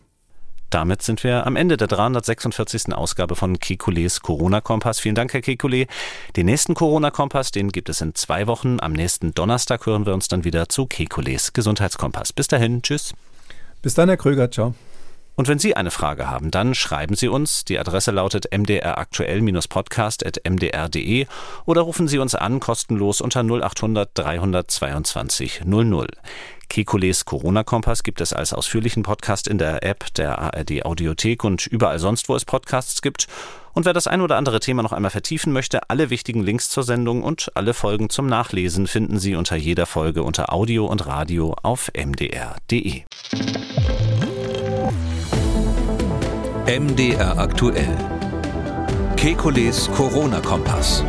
Damit sind wir am Ende der 346. Ausgabe von Kekules Corona-Kompass. Vielen Dank, Herr Kekule. Den nächsten Corona-Kompass, den gibt es in zwei Wochen. Am nächsten Donnerstag hören wir uns dann wieder zu Kekules Gesundheitskompass. Bis dahin, tschüss. Bis dann, Herr Kröger, ciao. Und wenn Sie eine Frage haben, dann schreiben Sie uns. Die Adresse lautet mdraktuell-podcast.mdr.de oder rufen Sie uns an, kostenlos unter 0800 322 00. Kekules Corona-Kompass gibt es als ausführlichen Podcast in der App der ARD Audiothek und überall sonst, wo es Podcasts gibt. Und wer das ein oder andere Thema noch einmal vertiefen möchte, alle wichtigen Links zur Sendung und alle Folgen zum Nachlesen finden Sie unter jeder Folge unter Audio und Radio auf mdr.de. MDR aktuell. Kekules Corona-Kompass.